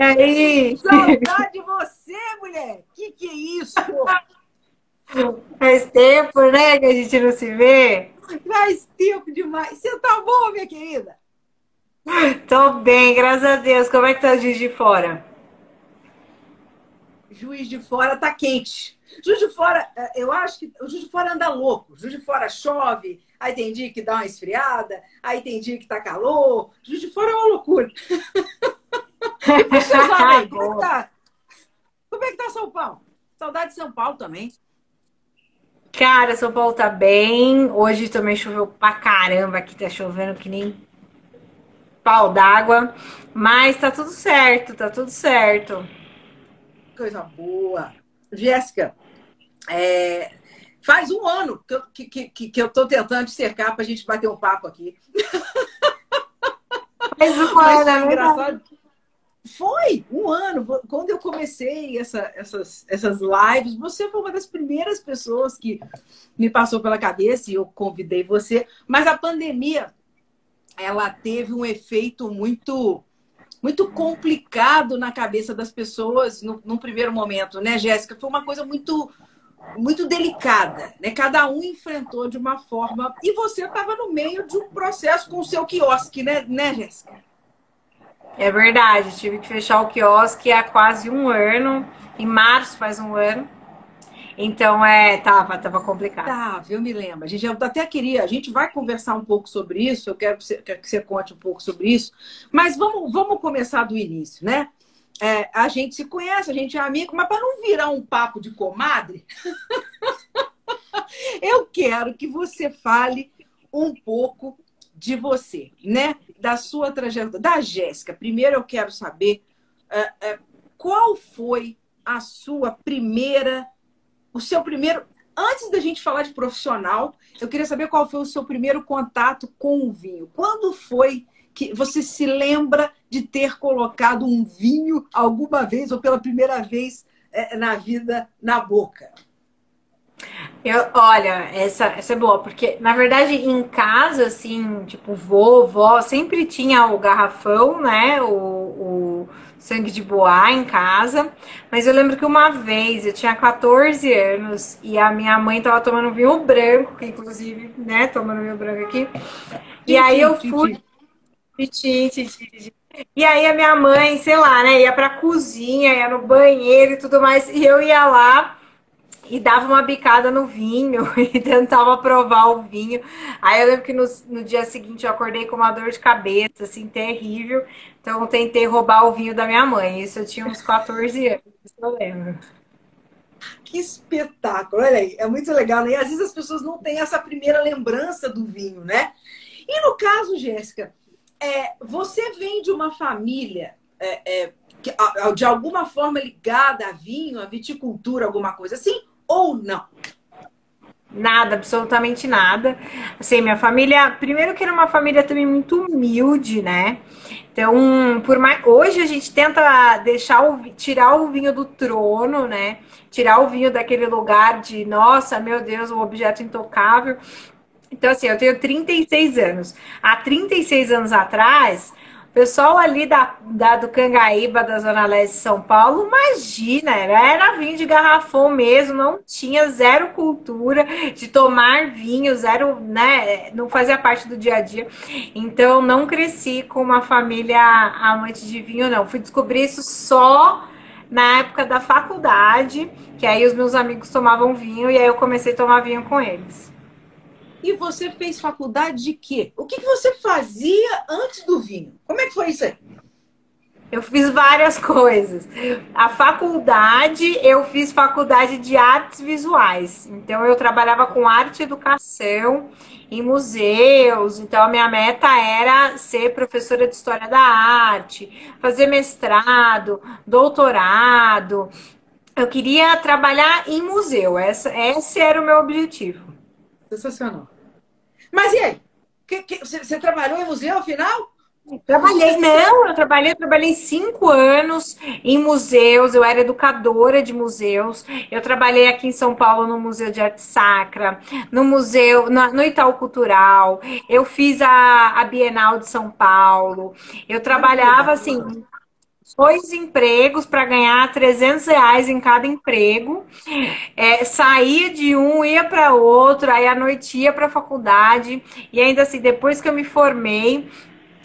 E aí? Saudade de você, mulher! Que que é isso? Faz tempo, né, que a gente não se vê? Faz tempo demais. Você tá boa, minha querida? Tô bem, graças a Deus. Como é que tá o Juiz de Fora? Juiz de Fora tá quente. Juiz de Fora, eh, eu acho que o Juiz de Fora anda louco. Juiz de Fora chove, aí tem dia que dá uma esfriada, aí tem dia que tá calor. Juiz de Fora é uma loucura. Sabe, como, é que tá? como é que tá São Paulo? Saudade de São Paulo também. Cara, São Paulo tá bem. Hoje também choveu pra caramba. Aqui tá chovendo que nem pau d'água. Mas tá tudo certo, tá tudo certo. Coisa boa. Jéssica, é, faz um ano que eu, que, que, que eu tô tentando te cercar pra gente bater um papo aqui. Um ano, é engraçado. Foi um ano. Quando eu comecei essa, essas, essas lives, você foi uma das primeiras pessoas que me passou pela cabeça e eu convidei você. Mas a pandemia, ela teve um efeito muito muito complicado na cabeça das pessoas no, num primeiro momento, né, Jéssica? Foi uma coisa muito muito delicada, né? Cada um enfrentou de uma forma e você estava no meio de um processo com o seu quiosque, né, né, Jéssica? É verdade, tive que fechar o quiosque há quase um ano, em março faz um ano. Então, é, tava, tava complicado. Tava, eu me lembro. A gente até queria, a gente vai conversar um pouco sobre isso, eu quero que você, quero que você conte um pouco sobre isso, mas vamos, vamos começar do início, né? É, a gente se conhece, a gente é amigo, mas para não virar um papo de comadre, eu quero que você fale um pouco de você, né? Da sua trajetória, da Jéssica. Primeiro eu quero saber uh, uh, qual foi a sua primeira, o seu primeiro. Antes da gente falar de profissional, eu queria saber qual foi o seu primeiro contato com o vinho. Quando foi que você se lembra de ter colocado um vinho alguma vez ou pela primeira vez uh, na vida na boca? Eu, olha, essa, essa é boa, porque na verdade em casa, assim, tipo, vovó, sempre tinha o garrafão, né? O, o sangue de boa em casa. Mas eu lembro que uma vez eu tinha 14 anos e a minha mãe tava tomando vinho branco, que inclusive, né, tomando vinho branco aqui. E aí eu fui. E aí a minha mãe, sei lá, né, ia pra cozinha, ia no banheiro e tudo mais, e eu ia lá e dava uma bicada no vinho e tentava provar o vinho. Aí eu lembro que no, no, dia seguinte eu acordei com uma dor de cabeça, assim, terrível. Então eu tentei roubar o vinho da minha mãe. Isso eu tinha uns 14 anos, eu lembro. Que espetáculo, olha aí, é muito legal, né? E às vezes as pessoas não têm essa primeira lembrança do vinho, né? E no caso, Jéssica, é, você vem de uma família é, é, de alguma forma ligada a vinho, a viticultura, alguma coisa assim? Ou não? Nada, absolutamente nada. Assim, minha família, primeiro que era uma família também muito humilde, né? Então, por mais hoje a gente tenta deixar o tirar o vinho do trono, né? Tirar o vinho daquele lugar de, nossa, meu Deus, um objeto intocável. Então, assim, eu tenho 36 anos. Há 36 anos atrás, pessoal ali da, da, do Cangaíba, da Zona Leste de São Paulo, imagina, era, vinho de garrafão mesmo, não tinha zero cultura de tomar vinho, zero, né? Não fazia parte do dia a dia. Então, não cresci com uma família amante de vinho, não. Fui descobrir isso só na época da faculdade, que aí os meus amigos tomavam vinho e aí eu comecei a tomar vinho com eles. E você fez faculdade de quê? O que, você fazia antes do vinho? Como é que foi isso aí? Eu fiz várias coisas. A faculdade, eu fiz faculdade de artes visuais. Então, eu trabalhava com arte e educação em museus. Então, a minha meta era ser professora de história da arte, fazer mestrado, doutorado. Eu queria trabalhar em museu. Essa, esse era o meu objetivo. Sensacional. Mas e aí? Que, que, você, você, trabalhou em museu afinal? Trabalhei, não, eu trabalhei, eu trabalhei cinco anos em museus, eu era educadora de museus, eu trabalhei aqui em São Paulo no Museu de Arte Sacra, no museu, no, no Itaú Cultural, eu fiz a, a Bienal de São Paulo, eu trabalhava assim, dois empregos para ganhar 300 reais em cada emprego. É, saía de um, ia para outro, aí à noite ia para a faculdade. E ainda assim, depois que eu me formei,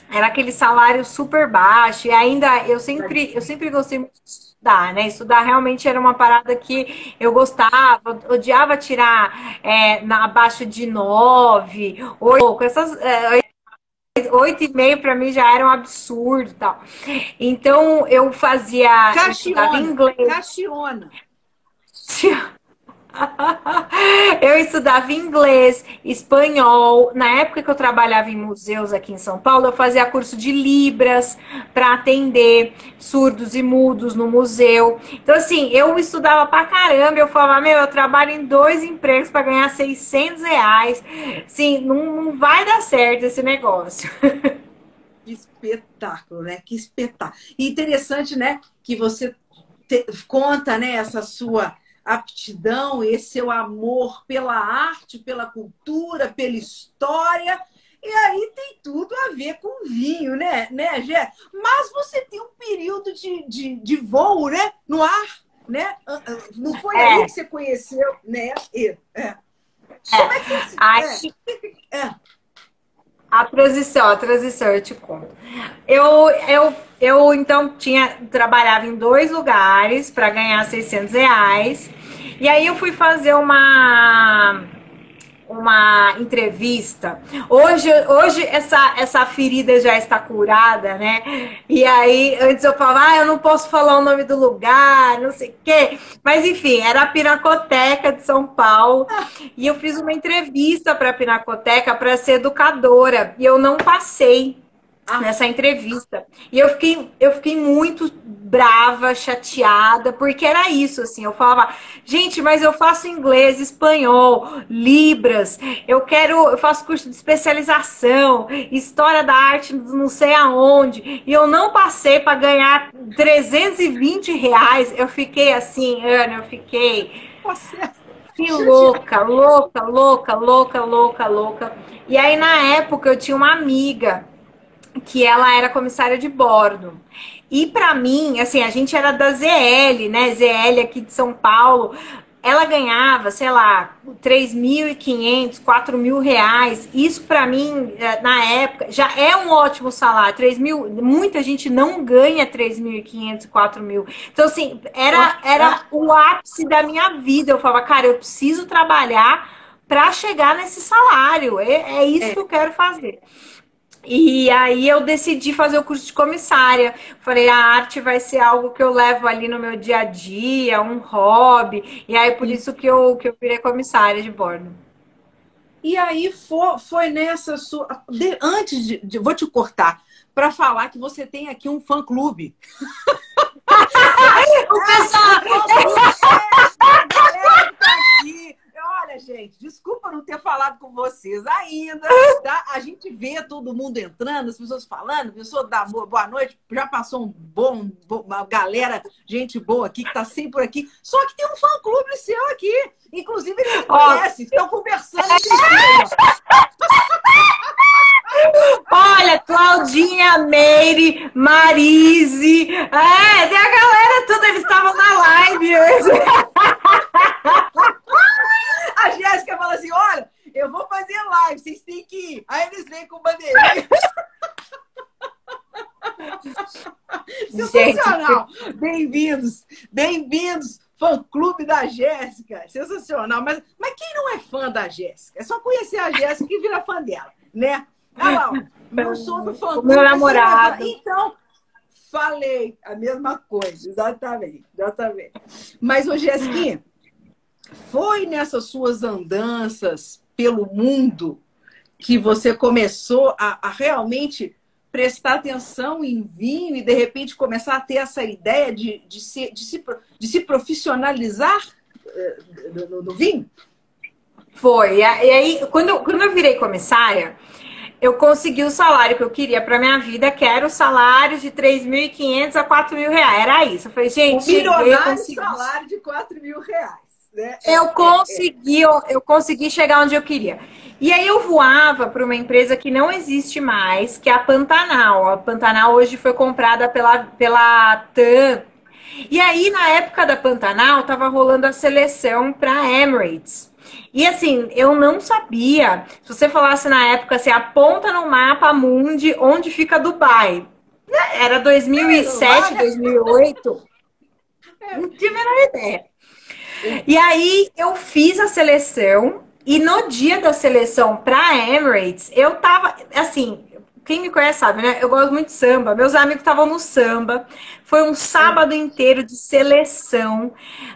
era aquele salário super baixo. E ainda eu sempre, eu sempre gostei muito de estudar, né? Estudar realmente era uma parada que eu gostava, odiava tirar é, na, abaixo de nove, oito, essas. É, oito e meio para mim já era um absurdo tal. Então eu fazia Caxiona, inglês. Caxiona. eu estudava inglês, espanhol. Na época que eu trabalhava em museus aqui em São Paulo, eu fazia curso de Libras para atender surdos e mudos no museu. Então, assim, eu estudava pra caramba. Eu falava, meu, eu trabalho em dois empregos para ganhar 600 reais. Sim, não, não vai dar certo esse negócio. Que espetáculo, né? Que espetáculo. E interessante, né? Que você te, conta, né? Essa sua aptidão, esse seu amor pela arte, pela cultura, pela história. E aí tem tudo a ver com vinho, né, né, Gé? Mas você tem um período de, de, de voo, né? No ar, né? Ah, ah, não foi é. aí que você conheceu, né? É. é. Como é que você... Acho... É. A transição, a transição, eu te conto. Eu, eu, eu então tinha trabalhava em dois lugares para ganhar 600 reais. E aí eu fui fazer uma uma entrevista. Hoje, hoje essa, essa ferida já está curada, né? E aí, antes eu falava, ah, eu não posso falar o nome do lugar, não sei o quê. Mas enfim, era a Pinacoteca de São Paulo. E eu fiz uma entrevista para a Pinacoteca para ser educadora. E eu não passei ah. nessa entrevista. E eu fiquei, eu fiquei muito brava, chateada, porque era isso, assim. Eu falava, gente, mas eu faço inglês, espanhol, libras, eu quero, eu faço curso de especialização, história da arte, não sei aonde, e eu não passei para ganhar 320 reais. Eu fiquei assim, Ana, eu fiquei. Que louca, louca, louca, louca, louca, louca. E aí, na época, eu tinha uma amiga que ela era comissária de bordo. E para mim, assim, a gente era da ZL, né? ZL aqui de São Paulo. Ela ganhava, sei lá, 3.500, 4 mil reais. Isso para mim, eh, na época, já é um ótimo salário. 3 mil, muita gente não ganha 3.500, 4 mil. Então, assim, era, era o ápice da minha vida. Eu falava, cara, eu preciso trabalhar para chegar nesse salário. É, é isso é. que eu quero fazer. E aí eu decidi fazer o curso de comissária. Falei, a arte vai ser algo que eu levo ali no meu dia a dia, um hobby. E aí por isso que eu, que eu virei comissária de bordo. E aí foi, foi nessa sua. De, antes de, de. Vou te cortar para falar que você tem aqui um fã clube. o pessoal. Olha, gente, desculpa não ter falado com vocês ainda. Tá? A gente vê todo mundo entrando, as pessoas falando, pessoa da boa noite, já passou um bom, uma galera, gente boa aqui, que tá sempre por aqui. Só que tem um fã-clube seu aqui. Inclusive, eles conhecem, estão conversando Olha, Claudinha, Meire, Marise. É, tem a galera toda, eles estavam na live hoje. A Jéssica fala assim: olha, eu vou fazer live, vocês têm que ir. Aí eles vêm com bandeirinha. Sensacional! Bem-vindos, bem-vindos, fã-clube da Jéssica. Sensacional. Mas, mas quem não é fã da Jéssica? É só conhecer a Jéssica e virar fã dela, né? Ah, lá, não sou do fã-clube. Meu namorado. Então, falei a mesma coisa, exatamente, exatamente. Mas, ô Jéssica, foi nessas suas andanças pelo mundo que você começou a, a, realmente prestar atenção em vinho e de repente começar a ter essa ideia de, de, se, de, se, de se profissionalizar no, no, vinho? Foi. E aí, quando quando eu virei comissária, eu consegui o salário que eu queria para minha vida, que era o salário de 3.500 a 4 mil reais. Era isso. Eu falei, gente, o milionário salário de 4 mil reais. Né? Eu é, é, é. consegui, eu, eu consegui chegar onde eu queria. E aí eu voava para uma empresa que não existe mais, que é a Pantanal. A Pantanal hoje foi comprada pela, pela TAM. E aí, na época da Pantanal, tava rolando a seleção para Emirates. E assim, eu não sabia. Se você falasse na época assim, aponta no mapa mundi onde fica Dubai. Era 2007, 2008. Não tive a menor ideia. E aí eu fiz a seleção e no dia da seleção para Emirates, eu tava assim, quem me conhece sabe, né? Eu gosto muito de samba. Meus amigos estavam no samba. Foi um sábado inteiro de seleção.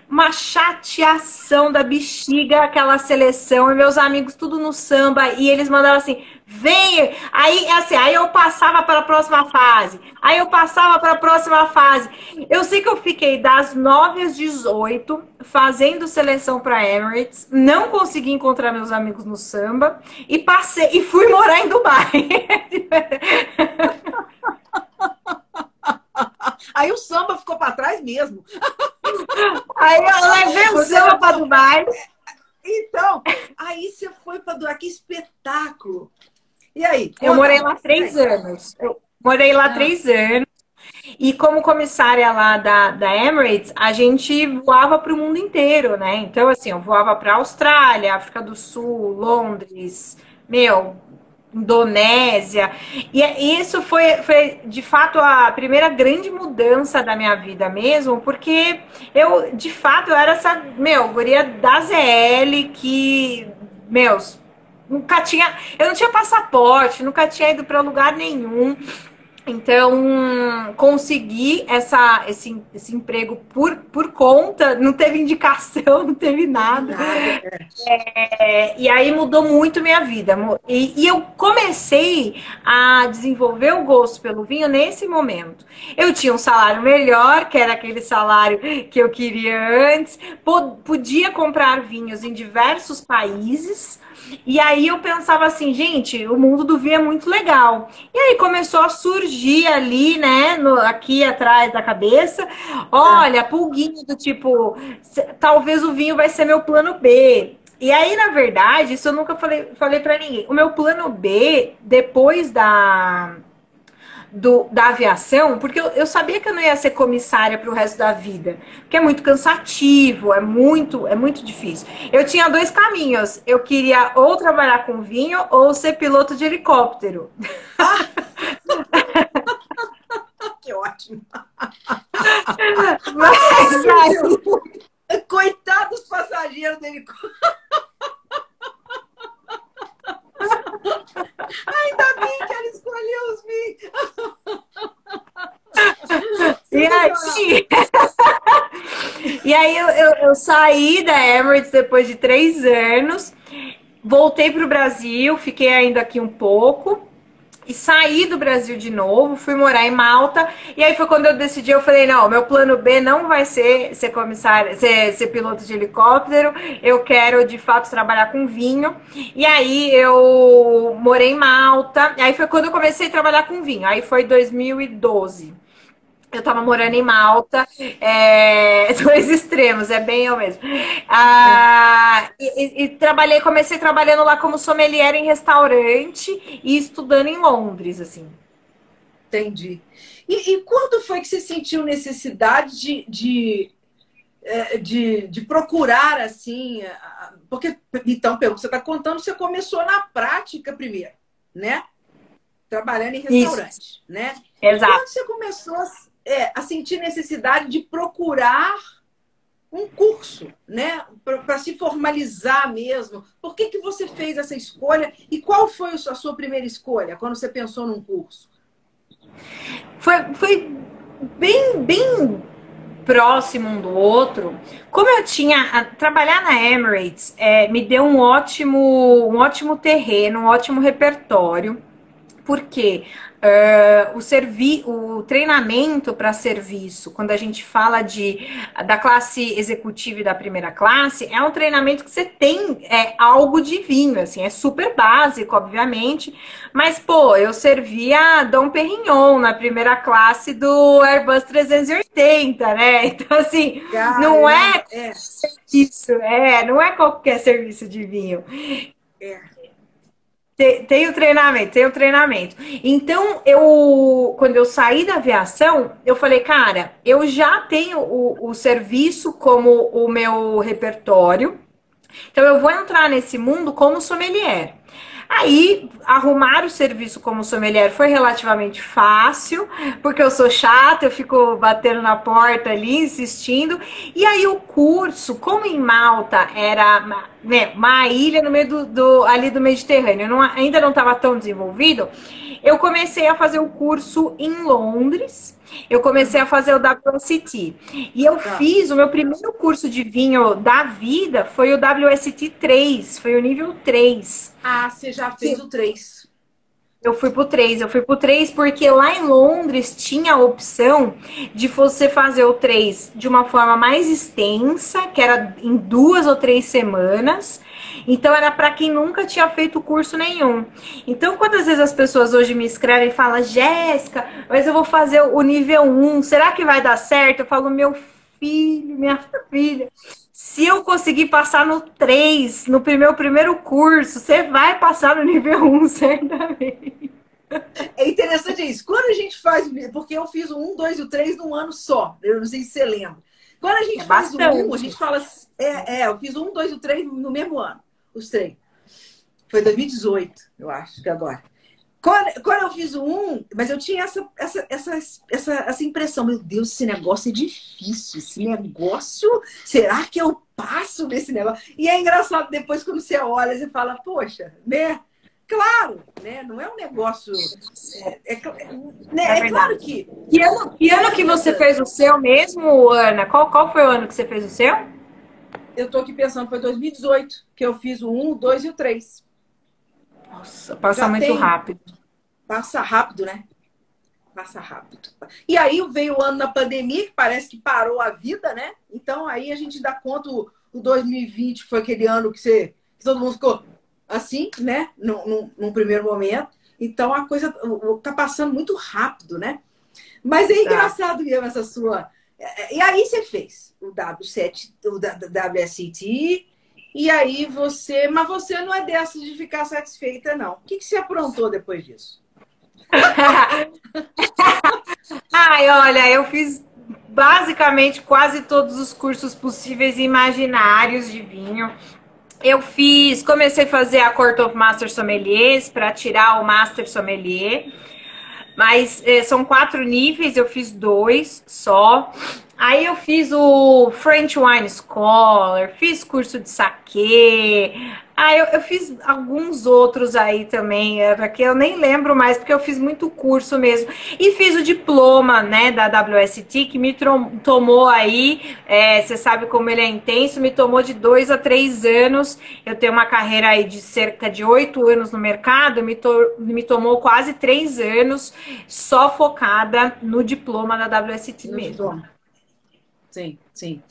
Uma chateação da bexiga aquela seleção. E meus amigos tudo no samba. E eles mandavam assim: vem. Aí, assim, aí eu passava para a próxima fase. Aí eu passava para a próxima fase. Eu sei que eu fiquei das 9 às 18 fazendo seleção para Emirates. Não consegui encontrar meus amigos no samba e passei e fui morar em Dubai. Aí o samba ficou para trás mesmo. Aí eu levei o samba para Dubai. Então, aí você foi para Dubai, que espetáculo! E aí? Eu morei lá três anos. Eu morei lá ah. três anos. E como comissária lá da, da Emirates, a gente voava para o mundo inteiro, né? Então, assim, eu voava para Austrália, África do Sul, Londres, meu, Indonésia. E isso foi, foi, de fato, a primeira grande mudança da minha vida mesmo, porque eu, de fato, eu era essa, meu, guria da ZL que, meus, nunca tinha. Eu não tinha passaporte, nunca tinha ido para lugar nenhum. Então, consegui essa, esse, esse emprego por, por conta, não teve indicação, não teve nada. É, e aí mudou muito minha vida. E, e, eu comecei a desenvolver o gosto pelo vinho nesse momento. Eu tinha um salário melhor, que era aquele salário que eu queria antes, podia comprar vinhos em diversos países. E aí eu pensava assim, gente, o mundo do vinho é muito legal. E aí começou a surgir ali, né, no, aqui atrás da cabeça, olha, pulguinho do tipo, talvez o vinho vai ser meu plano B. E aí, na verdade, isso eu nunca falei, falei para ninguém. O meu plano B, depois da do, da aviação, porque eu, eu, sabia que eu não ia ser comissária para o resto da vida, porque é muito cansativo, é muito, é muito difícil. Eu tinha dois caminhos. Eu queria ou trabalhar com vinho ou ser piloto de helicóptero. que ótimo! Mas, aí... Coitados passageiros do helicóptero. Ainda bem que ela escolheu os vinhos. E aí, e aí eu, eu, eu, saí da Emirates depois de três anos, voltei para o Brasil, fiquei ainda aqui um pouco e saí do Brasil de novo, fui morar em Malta. E aí foi quando eu decidi, eu falei, não, meu plano B não vai ser ser comissário, ser, ser piloto de helicóptero. Eu quero de fato trabalhar com vinho. E aí eu morei em Malta. E aí foi quando eu comecei a trabalhar com vinho. Aí foi 2012. Eu tava morando em Malta, é, dois extremos, é bem eu mesmo. Ah, e, e, trabalhei, comecei trabalhando lá como sommelier em restaurante e estudando em Londres, assim. Entendi. E, e quando foi que você sentiu necessidade de, de, é, de, de procurar assim? Porque, então, pelo que você está contando, você começou na prática primeiro, né? Trabalhando em restaurante, Isso. né? Exato. Quando você começou é, a sentir necessidade de procurar um curso, né, para se formalizar mesmo. Por que, que você fez essa escolha e qual foi a sua primeira escolha quando você pensou num curso? Foi, foi bem, bem próximo um do outro. Como eu tinha trabalhar na Emirates, é, me deu um ótimo, um ótimo terreno, um ótimo repertório porque uh, o, servi o treinamento para serviço, quando a gente fala de, da classe executiva e da primeira classe, é um treinamento que você tem é, algo de vinho, assim, é super básico, obviamente, mas, pô, eu servia Dom Perignon na primeira classe do Airbus 380, né? Então, assim, não é, é. serviço, é, não é qualquer serviço de vinho. É. Tem, o treinamento, tem o treinamento. Então, eu, quando eu saí da aviação, eu falei, cara, eu já tenho o, o serviço como o meu repertório, então eu vou entrar nesse mundo como sommelier. Aí, arrumar o serviço como sommelier foi relativamente fácil, porque eu sou chata, eu fico batendo na porta ali, insistindo. E aí, o curso, como em Malta era né, uma ilha no meio do, do ali do Mediterrâneo, não, ainda não estava tão desenvolvido, eu comecei a fazer o curso em Londres. Eu comecei a fazer o WST. E eu tá. fiz o meu primeiro curso de vinho da vida foi o WST 3, foi o nível 3. Ah, você já fez Sim. o 3. Eu fui pro 3, eu fui pro 3 porque lá em Londres tinha a opção de você fazer o 3 de uma forma mais extensa, que era em duas ou três semanas. Então era para quem nunca tinha feito curso nenhum. Então, quantas vezes as pessoas hoje me escrevem e falam, Jéssica, mas eu vou fazer o nível 1, será que vai dar certo? Eu falo, meu filho, minha filha, se eu conseguir passar no 3, no meu primeiro curso, você vai passar no nível 1, certamente. É interessante isso. Quando a gente faz, porque eu fiz o 1, 2 e o 3 num ano só, eu não sei se você lembra. Quando a gente é faz bastante. o 1, a gente fala. É, é, eu fiz o 1, 2 e o 3 no mesmo ano, os três. Foi 2018, eu acho que agora. Quando, quando eu fiz o 1, mas eu tinha essa, essa, essa, essa, essa impressão, meu Deus, esse negócio é difícil, esse negócio, será que eu passo nesse negócio? E é engraçado depois quando você olha, você fala, poxa, né? Claro, né? Não é um negócio. É, é, né? é, é claro que. Que ano, que ano que você fez o seu mesmo, Ana? Qual, qual foi o ano que você fez o seu? Eu tô aqui pensando, foi 2018 que eu fiz o 1, o 2 e o 3. Nossa, passa Já muito tem... rápido. Passa rápido, né? Passa rápido. E aí veio o ano da pandemia, que parece que parou a vida, né? Então aí a gente dá conta, o, 2020 foi aquele ano que, você, que todo mundo ficou assim, né? Num, num, num primeiro momento. Então a coisa tá passando muito rápido, né? Mas é tá. engraçado mesmo essa sua. É, e aí você fez o W7, o WST, e aí você. Mas você não é dessas de ficar satisfeita, não. O que, que você aprontou depois disso? Ai, olha, eu fiz basicamente quase todos os cursos possíveis e imaginários de vinho. Eu fiz, comecei a fazer a Court of Master Sommeliers para tirar o Master Sommelier. Mas eh, são quatro níveis, eu fiz dois só. Aí eu fiz o French Wine Scholar, fiz curso de saque. Ah, eu, eu fiz alguns outros aí também, é, que eu nem lembro mais, porque eu fiz muito curso mesmo. E fiz o diploma, né, da WST, que me tomou aí, é, você sabe como ele é intenso, me tomou de dois a três anos. Eu tenho uma carreira aí de cerca de oito anos no mercado, me, to me tomou quase três anos só focada no diploma da WST no mesmo. Diploma. Sim, sim.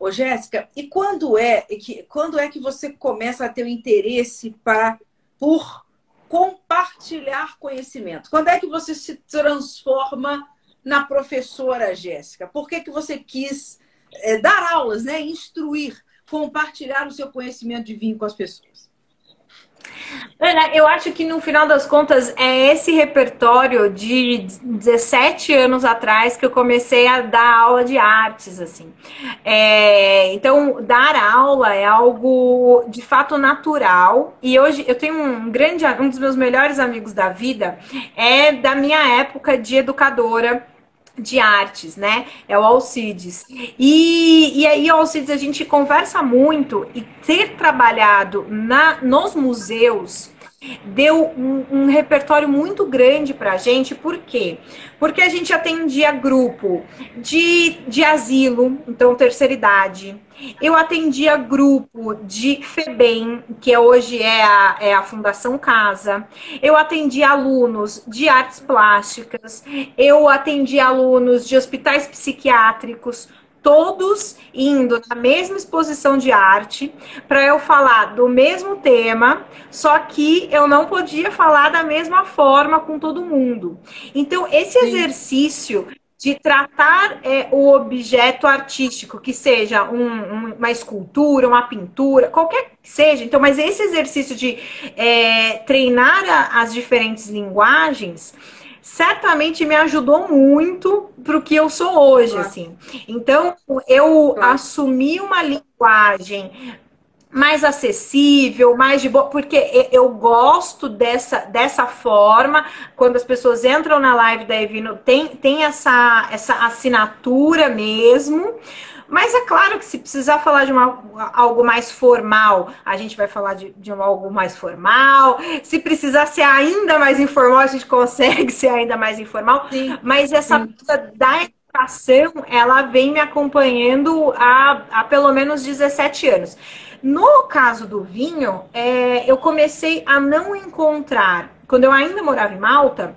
Ô, Jéssica, e quando é que quando é que você começa a ter o interesse para por compartilhar conhecimento? Quando é que você se transforma na professora Jéssica? Por que, que você quis é, dar aulas, né? Instruir, compartilhar o seu conhecimento de vinho com as pessoas? Ana, eu acho que no final das contas é esse repertório de 17 anos atrás que eu comecei a dar aula de artes, assim. É, então, dar aula é algo de fato natural. E hoje eu tenho um grande, um dos meus melhores amigos da vida é da minha época de educadora de artes, né? É o Alcides. E, e aí, Alcides, a gente conversa muito e ter trabalhado na, nos museus deu um, um repertório muito grande para a gente, por quê? Porque a gente atendia grupo de, de asilo, então terceira idade. Eu atendia grupo de FEBEM, que hoje é a, é a Fundação Casa. Eu atendia alunos de artes plásticas. Eu atendia alunos de hospitais psiquiátricos todos indo na mesma exposição de arte para eu falar do mesmo tema, só que eu não podia falar da mesma forma com todo mundo. Então, esse Sim. exercício de tratar é, o objeto artístico, que seja um, um, uma escultura, uma pintura, qualquer que seja. Então, mas esse exercício de é, treinar a, as diferentes linguagens certamente me ajudou muito para o que eu sou hoje, assim. Então, eu assumi uma linguagem mais acessível, mais de boa, porque eu gosto dessa, dessa forma, quando as pessoas entram na live da Evino, tem, tem essa, essa assinatura mesmo, mas é claro que se precisar falar de uma, algo mais formal, a gente vai falar de, de algo mais formal. Se precisar ser ainda mais informal, a gente consegue ser ainda mais informal. Sim, mas essa sim. da educação, ela vem me acompanhando há, há pelo menos 17 anos. No caso do vinho, é, eu comecei a não encontrar, quando eu ainda morava em Malta,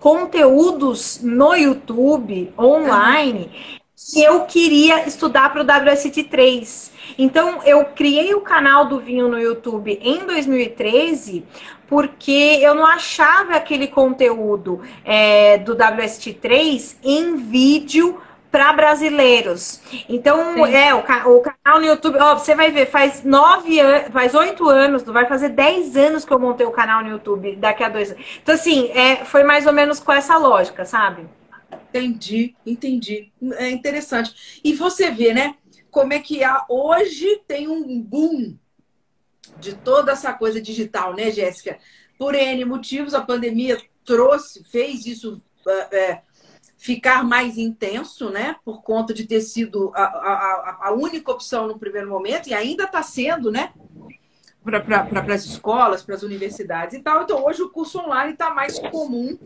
conteúdos no YouTube, online, que eu queria estudar para o WST3. Então, eu criei o canal do vinho no YouTube em 2013, porque eu não achava aquele conteúdo é, do WST3 em vídeo para brasileiros. Então, Sim. é, o, o, canal no YouTube, ó, você vai ver, faz nove anos, faz oito anos, vai fazer dez anos que eu montei o canal no YouTube, daqui a dois anos. Então, assim, é, foi mais ou menos com essa lógica, sabe? Entendi, entendi. É interessante. E você vê, né, como é que há, hoje tem um boom de toda essa coisa digital, né, Jéssica? Por N motivos, a pandemia trouxe, fez isso. É, ficar mais intenso, né? Por conta de ter sido a, a, a única opção no primeiro momento, e ainda está sendo, né? Para pra, as escolas, para as universidades e tal. Então, hoje o curso online está mais comum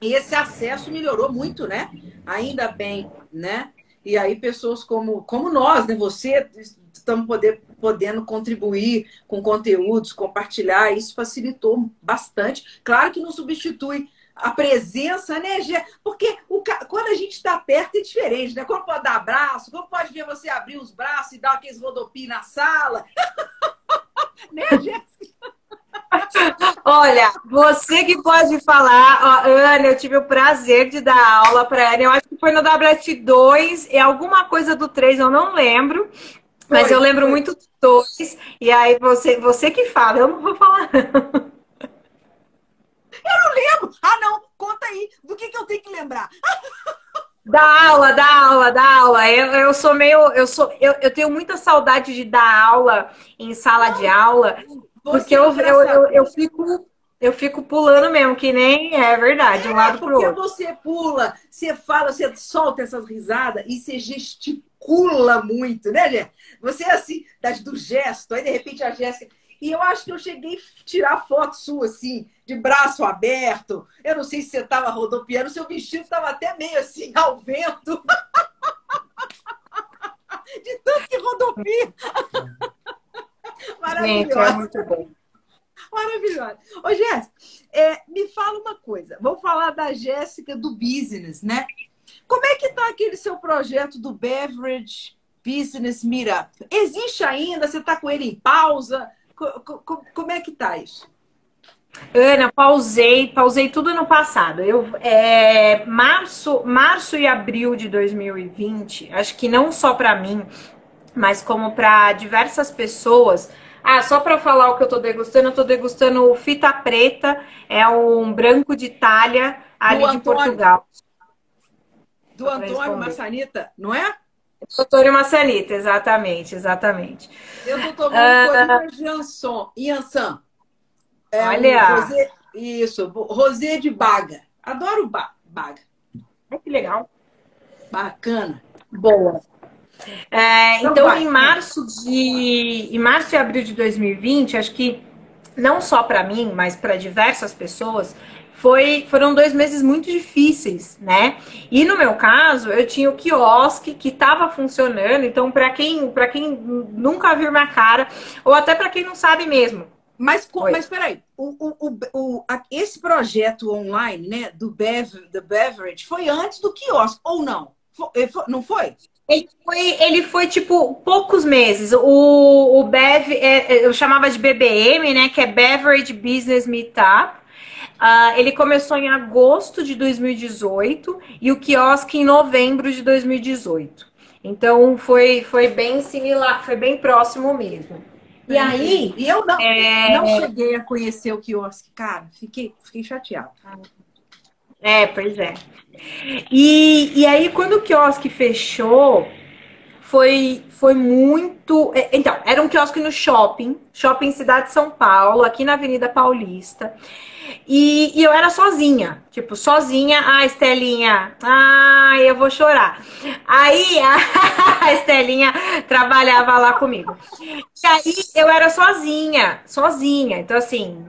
e esse acesso melhorou muito, né? Ainda bem, né? E aí, pessoas como, como nós, né? Você, estamos poder, podendo contribuir com conteúdos, compartilhar, isso facilitou bastante. Claro que não substitui a presença, né? Porque quando a gente está perto é diferente, né? Quando pode dar abraço, quando pode ver você abrir os braços e dar aqueles rodopios na sala. né, Jéssica? Olha, você que pode falar, ó, Ana, eu tive o prazer de dar aula para Ana. Eu acho que foi no WT2 e alguma coisa do 3, eu não lembro. Mas foi, eu lembro foi. muito do 2. E aí você, você que fala, eu não vou falar. Eu não lembro. Ah, não, conta aí. Do que, que eu tenho que lembrar? Da aula, da aula, da aula. Eu, eu sou meio. Eu, sou, eu, eu tenho muita saudade de dar aula em sala de aula. Porque eu, eu, eu, eu, fico. Eu fico pulando mesmo, que nem é verdade, um lado pro outro. Porque você pula, você fala, você solta essas risadas e você gesticula muito, né, Jé? Você é assim, das do gesto, aí de repente a Jéssica e eu acho que eu cheguei a tirar foto sua, assim, de braço aberto. Eu não sei se você estava rodopiando, seu vestido estava até meio assim, ao vento. de tanto que rodopia. Maravilhoso. é muito bom. Maravilhoso. Ô, Jéssica, é, me fala uma coisa. Vamos falar da Jéssica do business, né? Como é que tá aquele seu projeto do Beverage Business Meetup? Existe ainda? Você está com ele em pausa? Como é que tá isso? Ana, pausei, pausei tudo no passado. Eu, é, março, março e abril de 2020, acho que não só para mim, mas como para diversas pessoas. Ah, só para falar o que eu tô degustando, eu tô degustando o Fita Preta, é um branco de Itália ali Do de Antônio. Portugal. Do Antônio Massanita, não é? Doutor Massanita, exatamente, exatamente. Eu tô tomando uh, de Janson, Yansan. É olha. Um rosé, isso, rosé de baga. Adoro ba baga. Ai, que legal. Bacana. Boa. É, então, então em março de em março e abril de 2020, acho que não só para mim, mas para diversas pessoas, foi, foram dois meses muito difíceis, né? E no meu caso, eu tinha o quiosque que estava funcionando. Então, para quem, para quem nunca viu minha cara, ou até para quem não sabe mesmo. Mas, Oi. mas peraí, o, o, o, a, esse projeto online, né, do Bev, The Beverage, foi antes do quiosque, ou não? Foi, eh, não foi? Ele foi, ele foi tipo poucos meses. O, o Bev, é, eu chamava de BBM, né? Que é Beverage Business Meetup. Uh, ele começou em agosto de 2018 e o quiosque em novembro de 2018. Então foi, foi bem similar, foi bem próximo mesmo. E aí. E eu não, é... não cheguei a conhecer o quiosque, cara, fiquei, fiquei chateado. É, pois é. E, e aí, quando o quiosque fechou, foi, foi muito. É, então, era um quiosque no shopping, shopping Cidade de São Paulo, aqui na Avenida Paulista. E, e, eu era sozinha, tipo, sozinha. Ah, Estelinha, ah, eu vou chorar. Aí a, Estelinha trabalhava lá comigo. E aí eu era sozinha, sozinha. Então, assim,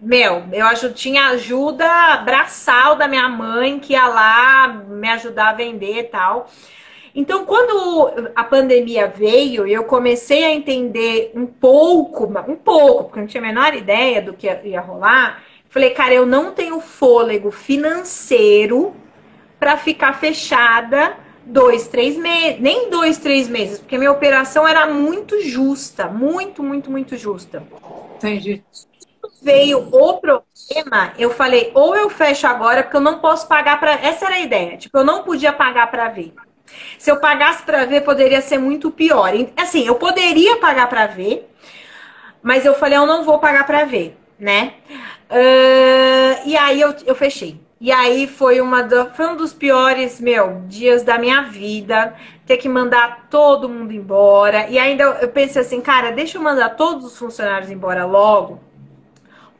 meu, eu tinha ajuda braçal da minha mãe que ia lá me ajudar a vender e tal. Então, quando a pandemia veio, eu comecei a entender um pouco, um pouco, porque eu não tinha a menor ideia do que ia rolar. Falei, cara, eu não tenho fôlego financeiro para ficar fechada dois, três meses, nem dois, três meses, porque minha operação era muito justa, muito, muito, muito justa. Entendi. Veio o problema, eu falei, ou eu fecho agora, porque eu não posso pagar para. Essa era a ideia, tipo, eu não podia pagar para ver. Se eu pagasse para ver, poderia ser muito pior. Assim, eu poderia pagar para ver, mas eu falei, eu não vou pagar para ver, né? Uh, e aí eu, eu fechei. E aí foi, uma do, foi um dos piores, meu, dias da minha vida. Ter que mandar todo mundo embora. E ainda eu pensei assim, cara, deixa eu mandar todos os funcionários embora logo.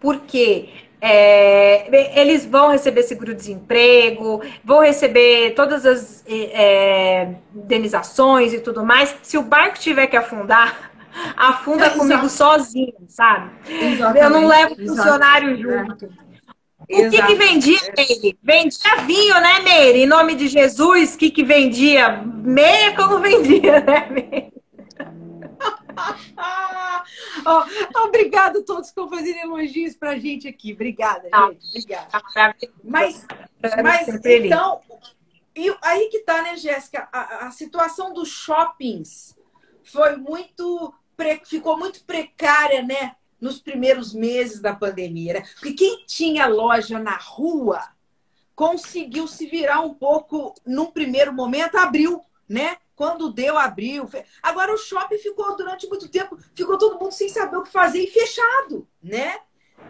Porque é, eles vão receber seguro-desemprego, vão receber todas as é, indenizações e tudo mais. Se o barco tiver que afundar, afunda é, comigo sozinho, sabe? Exatamente, eu não levo funcionário junto. O que, que vendia, Meire? Vendia vinho, né, Meire? Em nome de Jesus, o que, que vendia? Meia como vendia, né, Meire? oh, obrigado a todos que estão fazendo elogios pra gente aqui. Obrigada, gente. Obrigada. Tá mas, mas então, e aí que tá, né, Jéssica? A, a situação dos shoppings foi muito ficou muito precária, né? Nos primeiros meses da pandemia. Né? Porque quem tinha loja na rua conseguiu se virar um pouco num primeiro momento, abriu, né? Quando deu, abriu. Agora o shopping ficou durante muito tempo, ficou todo mundo sem saber o que fazer e fechado, né?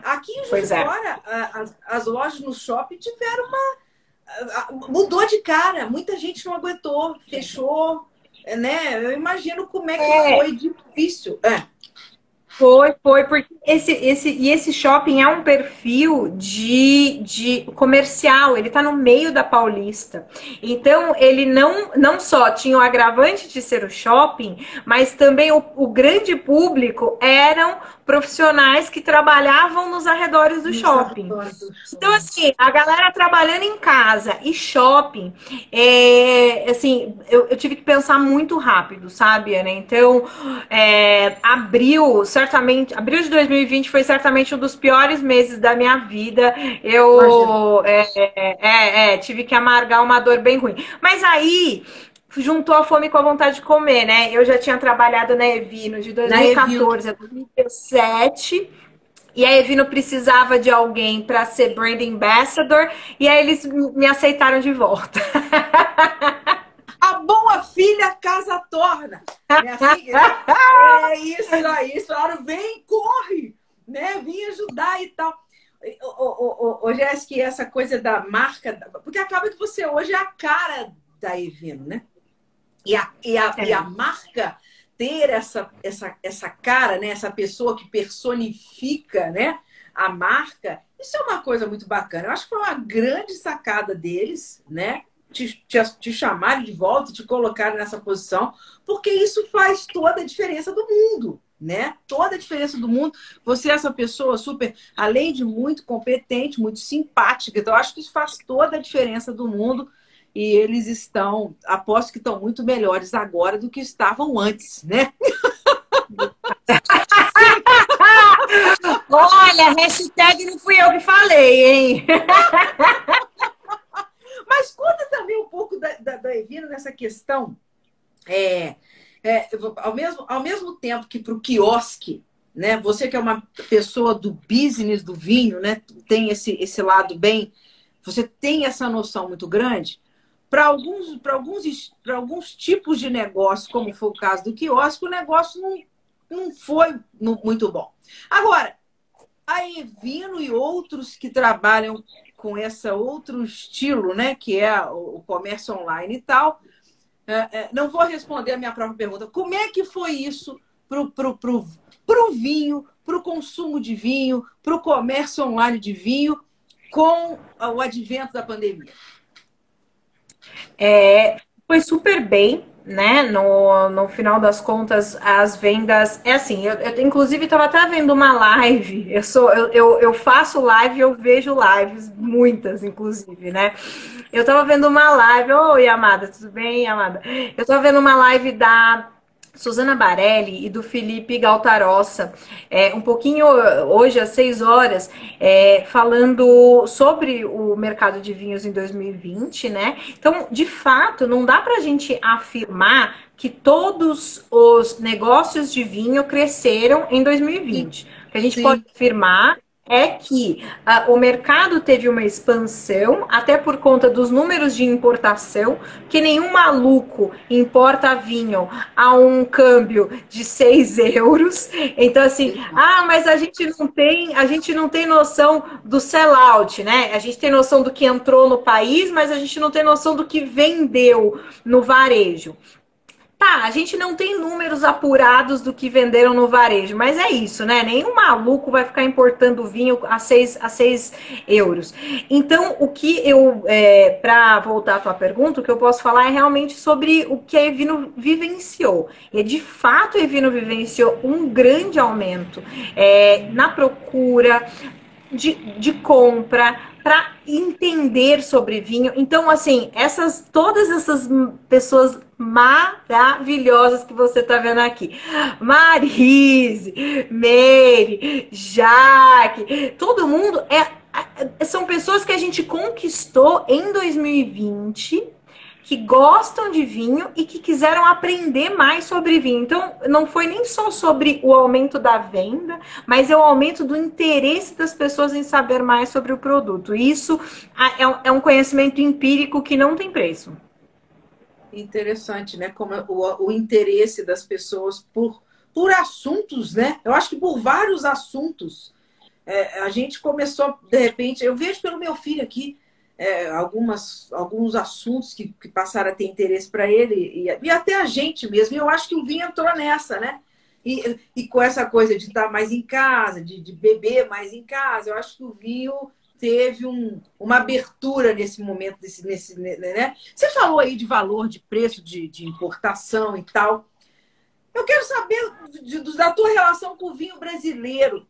Aqui em Juiz é. Fora, as, as lojas no shopping tiveram uma. Mudou de cara, muita gente não aguentou, fechou, né? Eu imagino como é que é. foi difícil. É. Foi, foi, porque esse, esse, e esse shopping é um perfil de, de comercial, ele está no meio da Paulista. Então, ele não, não só tinha o agravante de ser o shopping, mas também o, o grande público eram profissionais que trabalhavam nos arredores do shopping. Então, assim, a galera trabalhando em casa e shopping, é, assim, eu, eu tive que pensar muito rápido, sabe, Ana? Então, é, abril, certamente, abril de 2020 foi certamente um dos piores meses da minha vida. Eu é, é, é, é, tive que amargar uma dor bem ruim. Mas aí juntou a fome com a vontade de comer, né? Eu já tinha trabalhado na Evino de 2014 a 2017. E a Evino precisava de alguém para ser brand ambassador e aí eles me aceitaram de volta. A boa filha casa torna. É isso aí, isso. Claro, vem, corre, né? Vem ajudar e tal. Ô, ô, ô, ô Jéssica, essa coisa da marca, porque acaba que você hoje é a cara da Evino, né? E a, e a, é. e a marca ter essa, essa, essa cara, né? essa pessoa que personifica né? a marca, isso é uma coisa muito bacana. Eu acho que foi uma grande sacada deles, né? Te, te, te chamarem de volta, te colocarem nessa posição, porque isso faz toda a diferença do mundo, né? Toda a diferença do mundo. Você é essa pessoa super, além de muito competente, muito simpática, então acho que isso faz toda a diferença do mundo e eles estão, aposto que estão muito melhores agora do que estavam antes, né? Olha, hashtag não fui eu que falei, hein? Mas conta também um pouco da, da, da Evina nessa questão. É, é, ao, mesmo, ao mesmo tempo que para o quiosque né? Você que é uma pessoa do business do vinho, né? Tem esse, esse lado bem. Você tem essa noção muito grande. Para alguns, alguns, alguns tipos de negócio, como foi o caso do quiosque, o negócio não, não foi muito bom. Agora, a Evino e outros que trabalham com esse outro estilo, né, que é o comércio online e tal, é, é, não vou responder a minha própria pergunta. Como é que foi isso para o pro, pro, pro vinho, para o consumo de vinho, para o comércio online de vinho, com o advento da pandemia? É, foi super bem, né? No, no final das contas, as vendas. É assim, eu, eu inclusive estava até vendo uma live. Eu sou, eu, eu, eu faço live, eu vejo lives, muitas, inclusive, né? Eu estava vendo uma live. Oi, Amada, tudo bem, Amada? Eu estava vendo uma live da Suzana Barelli e do Felipe Galtarossa, é, um pouquinho hoje às seis horas, é, falando sobre o mercado de vinhos em 2020, né? Então, de fato, não dá para a gente afirmar que todos os negócios de vinho cresceram em 2020. O que a gente Sim. pode afirmar é que uh, o mercado teve uma expansão, até por conta dos números de importação, que nenhum maluco importa vinho a um câmbio de 6 euros. Então, assim, ah, mas a gente não tem, a gente não tem noção do sellout, né? A gente tem noção do que entrou no país, mas a gente não tem noção do que vendeu no varejo. Tá, a gente não tem números apurados do que venderam no varejo, mas é isso, né? Nenhum maluco vai ficar importando vinho a 6 a seis euros. Então, o que eu, é, para voltar à tua pergunta, o que eu posso falar é realmente sobre o que a Evino vivenciou. E de fato, a Evino vivenciou um grande aumento é, na procura, de, de compra, para entender sobre vinho. Então, assim, essas todas essas pessoas maravilhosas que você está vendo aqui. Marise, Mary, Jaque, todo mundo é são pessoas que a gente conquistou em 2020 que gostam de vinho e que quiseram aprender mais sobre vinho. Então, não foi nem só sobre o aumento da venda, mas é o aumento do interesse das pessoas em saber mais sobre o produto. Isso é, é um conhecimento empírico que não tem preço. Interessante, né? Como o, o interesse das pessoas por, por assuntos, né? Eu acho que por vários assuntos. É, a gente começou, de repente, eu vejo pelo meu filho aqui, é, algumas, alguns assuntos que, que, passaram a ter interesse para ele e, e, até a gente mesmo. Eu acho que o vinho entrou nessa, né? E, e com essa coisa de estar mais em casa, de, de, beber mais em casa, eu acho que o vinho teve um, uma abertura nesse momento, desse, nesse, né, né? Você falou aí de valor, de preço de, de importação e tal. Eu quero saber de, de, da tua relação com o vinho brasileiro.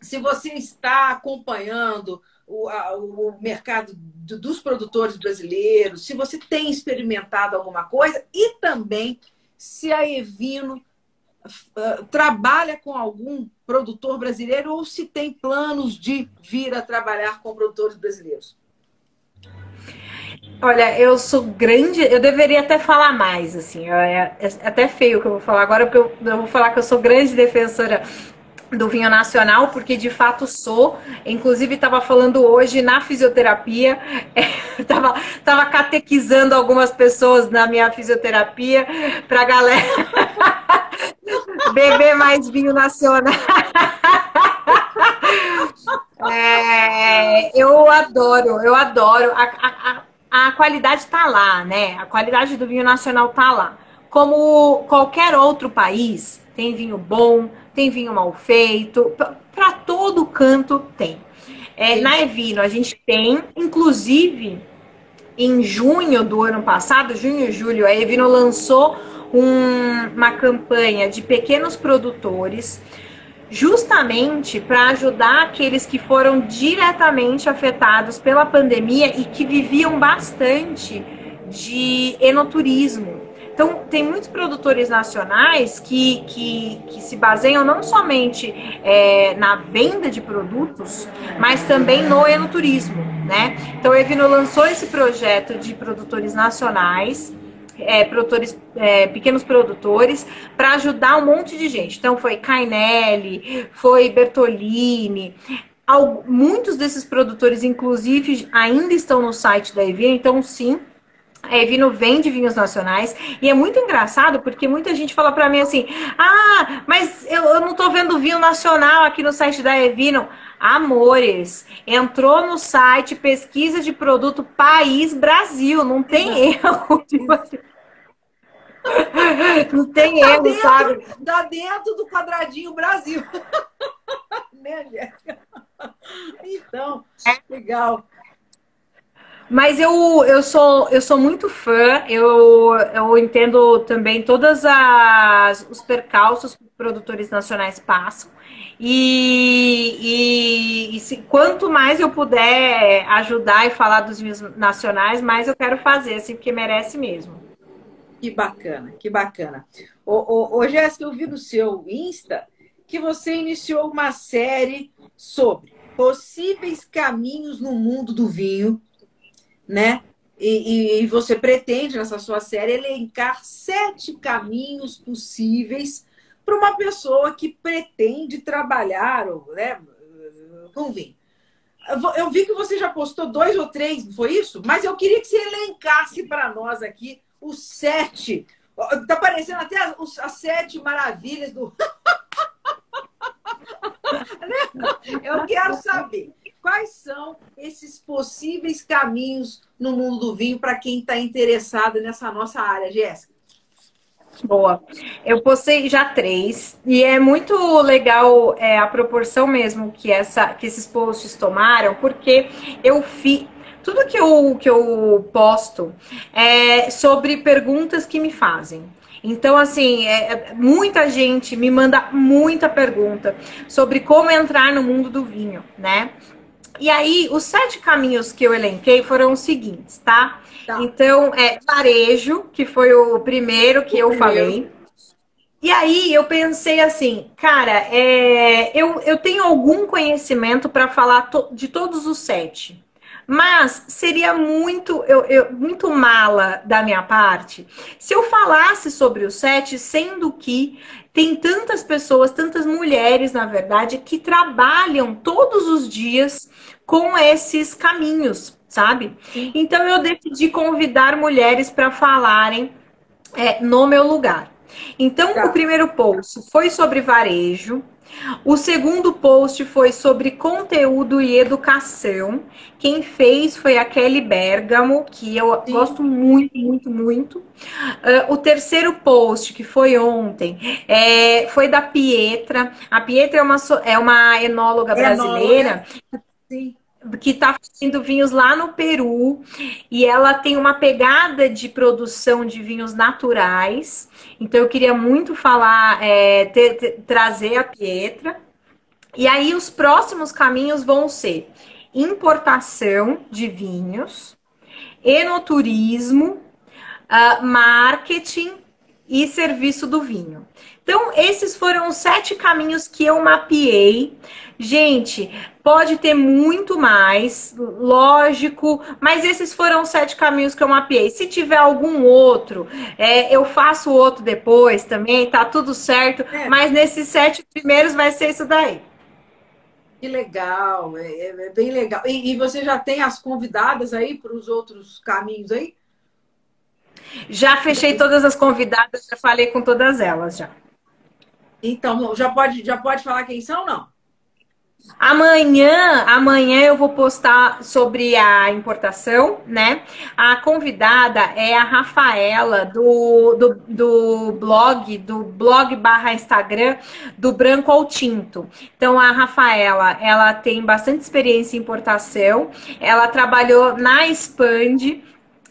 Se você está acompanhando o, a, o mercado dos produtores brasileiros, se você tem experimentado alguma coisa e também se a Evino uh, trabalha com algum produtor brasileiro ou se tem planos de vir a trabalhar com produtores brasileiros. Olha, eu sou grande, eu deveria até falar mais, assim, é, é até feio o que eu vou falar agora, porque eu, eu vou falar que eu sou grande defensora do vinho nacional, porque de fato sou. Inclusive, estava falando hoje na fisioterapia, estava é, catequizando algumas pessoas na minha fisioterapia para galera beber mais vinho nacional. é, eu adoro, eu adoro. A, a, a qualidade está lá, né? A qualidade do vinho nacional está lá. Como qualquer outro país, tem vinho bom, tem vinho mal feito, para todo canto tem. É, na Evino a gente tem, inclusive, em junho do ano passado, junho e julho, a Evino lançou um, uma campanha de pequenos produtores, justamente para ajudar aqueles que foram diretamente afetados pela pandemia e que viviam bastante de enoturismo. Então, tem muitos produtores nacionais que, que, que se baseiam não somente é, na venda de produtos, mas também no enoturismo, né? Então, a Evino lançou esse projeto de produtores nacionais é, produtores, é, pequenos produtores, para ajudar um monte de gente. Então foi Cainelli, foi Bertolini, muitos desses produtores, inclusive, ainda estão no site da Evino, então sim, a Evino vende vinhos nacionais e é muito engraçado porque muita gente fala para mim assim: ah, mas eu, eu não tô vendo vinho nacional aqui no site da Evino. Amores, entrou no site pesquisa de produto país Brasil, não tem erro. Tipo assim. Não tem tá erro, dentro, sabe? Tá dentro do quadradinho Brasil. né, Jéssica? Então, é. legal. Mas eu, eu, sou, eu sou muito fã, eu, eu entendo também todos os percalços que produtores nacionais passam. E, e, e se, quanto mais eu puder ajudar e falar dos vinhos nacionais, mais eu quero fazer, assim, porque merece mesmo. Que bacana, que bacana. Ô, ô, ô Jéssica, eu vi no seu Insta que você iniciou uma série sobre possíveis caminhos no mundo do vinho, né? E, e, você pretende, nessa sua série, elencar sete caminhos possíveis para uma pessoa que pretende trabalhar né, com vinho. Eu vi que você já postou dois ou três, foi isso? Mas eu queria que você elencasse para nós aqui os sete. Está parecendo até as, as sete maravilhas do. Eu quero saber quais são esses possíveis caminhos no mundo do vinho para quem está interessado nessa nossa área, Jéssica. Boa. Eu postei já três e é muito legal é, a proporção mesmo que, essa, que esses posts tomaram, porque eu fiz tudo que eu, que eu posto é sobre perguntas que me fazem. Então, assim, é, é, muita gente me manda muita pergunta sobre como entrar no mundo do vinho, né? E aí, os sete caminhos que eu elenquei foram os seguintes, tá? tá. Então, é varejo, que foi o primeiro que o eu primeiro. falei. E aí eu pensei assim, cara, é, eu, eu tenho algum conhecimento para falar to, de todos os sete. Mas seria muito, eu, eu, muito mala da minha parte se eu falasse sobre o sete, sendo que tem tantas pessoas, tantas mulheres, na verdade, que trabalham todos os dias com esses caminhos, sabe? Sim. Então eu decidi convidar mulheres para falarem é, no meu lugar. Então, tá. o primeiro post foi sobre varejo, o segundo post foi sobre conteúdo e educação. Quem fez foi a Kelly Bergamo, que eu Sim. gosto muito, muito, muito. Uh, o terceiro post, que foi ontem, é, foi da Pietra. A Pietra é uma, é uma enóloga brasileira. Sim que está fazendo vinhos lá no Peru e ela tem uma pegada de produção de vinhos naturais. Então eu queria muito falar, é, ter, ter, trazer a Pietra. E aí os próximos caminhos vão ser importação de vinhos, enoturismo, uh, marketing e serviço do vinho. Então, esses foram os sete caminhos que eu mapeei. Gente, pode ter muito mais, lógico, mas esses foram os sete caminhos que eu mapeei. Se tiver algum outro, é, eu faço outro depois também, tá tudo certo. É. Mas nesses sete primeiros vai ser isso daí. Que legal, é, é, é bem legal. E, e, você já tem as convidadas aí para os outros caminhos aí? Já fechei todas as convidadas, já falei com todas elas já. Então, já pode, já pode falar quem são, não? Amanhã, amanhã eu vou postar sobre a importação, né? A convidada é a Rafaela do, do, do blog, do blog barra Instagram do Branco ao Tinto. Então a Rafaela, ela tem bastante experiência em importação, ela trabalhou na Expand,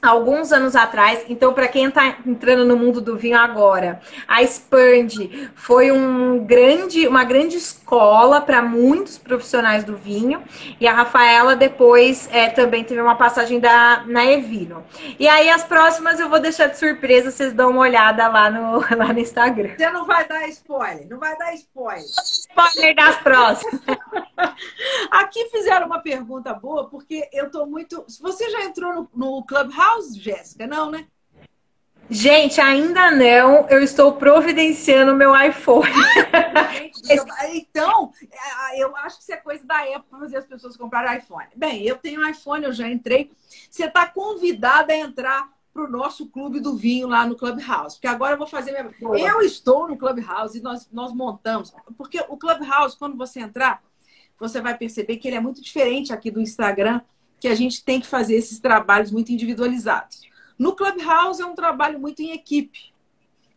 alguns anos atrás. Então, para quem está entrando no mundo do vinho agora, a Expand foi um grande, uma grande escola para muitos profissionais do vinho. E a Rafaela depois é, também teve uma passagem da, na Evino. E aí as próximas eu vou deixar de surpresa, vocês dão uma olhada lá no, lá no Instagram. Você não vai dar spoiler, não vai dar spoiler. Spoiler das próximas. Aqui fizeram uma pergunta boa, porque eu tô muito. Você já entrou no, no Clubhouse? Jéssica? Não, né? Gente, ainda não. Eu estou providenciando meu iPhone. então, é, eu acho que isso é coisa da época para fazer as pessoas comprarem iPhone. Bem, eu tenho iPhone, eu já entrei. Você está convidada a entrar para o nosso clube do vinho lá no Clubhouse. Porque agora eu vou fazer minha. Eu estou no Clubhouse e nós, nós montamos. Porque o Clubhouse, quando você entrar, você vai perceber que ele é muito diferente aqui do Instagram, que a gente tem que fazer esses trabalhos muito individualizados. No Clubhouse é um trabalho muito em equipe.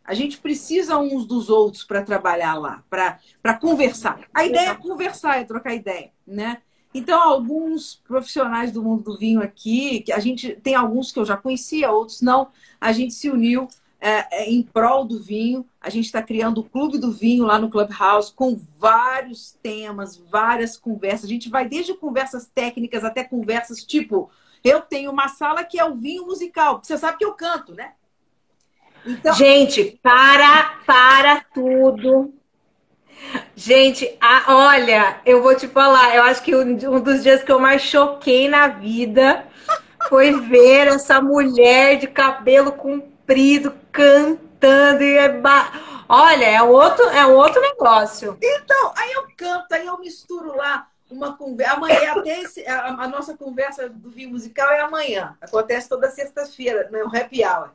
A gente precisa uns dos outros para trabalhar lá, para conversar. A ideia é conversar, é trocar ideia, né? Então, alguns profissionais do mundo do vinho aqui, que a gente tem alguns que eu já conhecia, outros não, a gente se uniu é, é, em prol do vinho. A gente está criando o Clube do Vinho lá no Clubhouse com vários temas, várias conversas. A gente vai desde conversas técnicas até conversas tipo eu tenho uma sala que é o vinho musical. Você sabe que eu canto, né? Então... Gente, para, para tudo. Gente, a, olha, eu vou te falar, eu acho que um, um dos dias que eu mais choquei na vida foi ver essa mulher de cabelo comprido cantando e é ba... olha, é outro, é outro negócio. Então, aí eu canto, aí eu misturo lá uma conversa. Amanhã, até esse, a, a, nossa conversa do vinho musical é amanhã. Acontece toda sexta-feira, né, happy hour.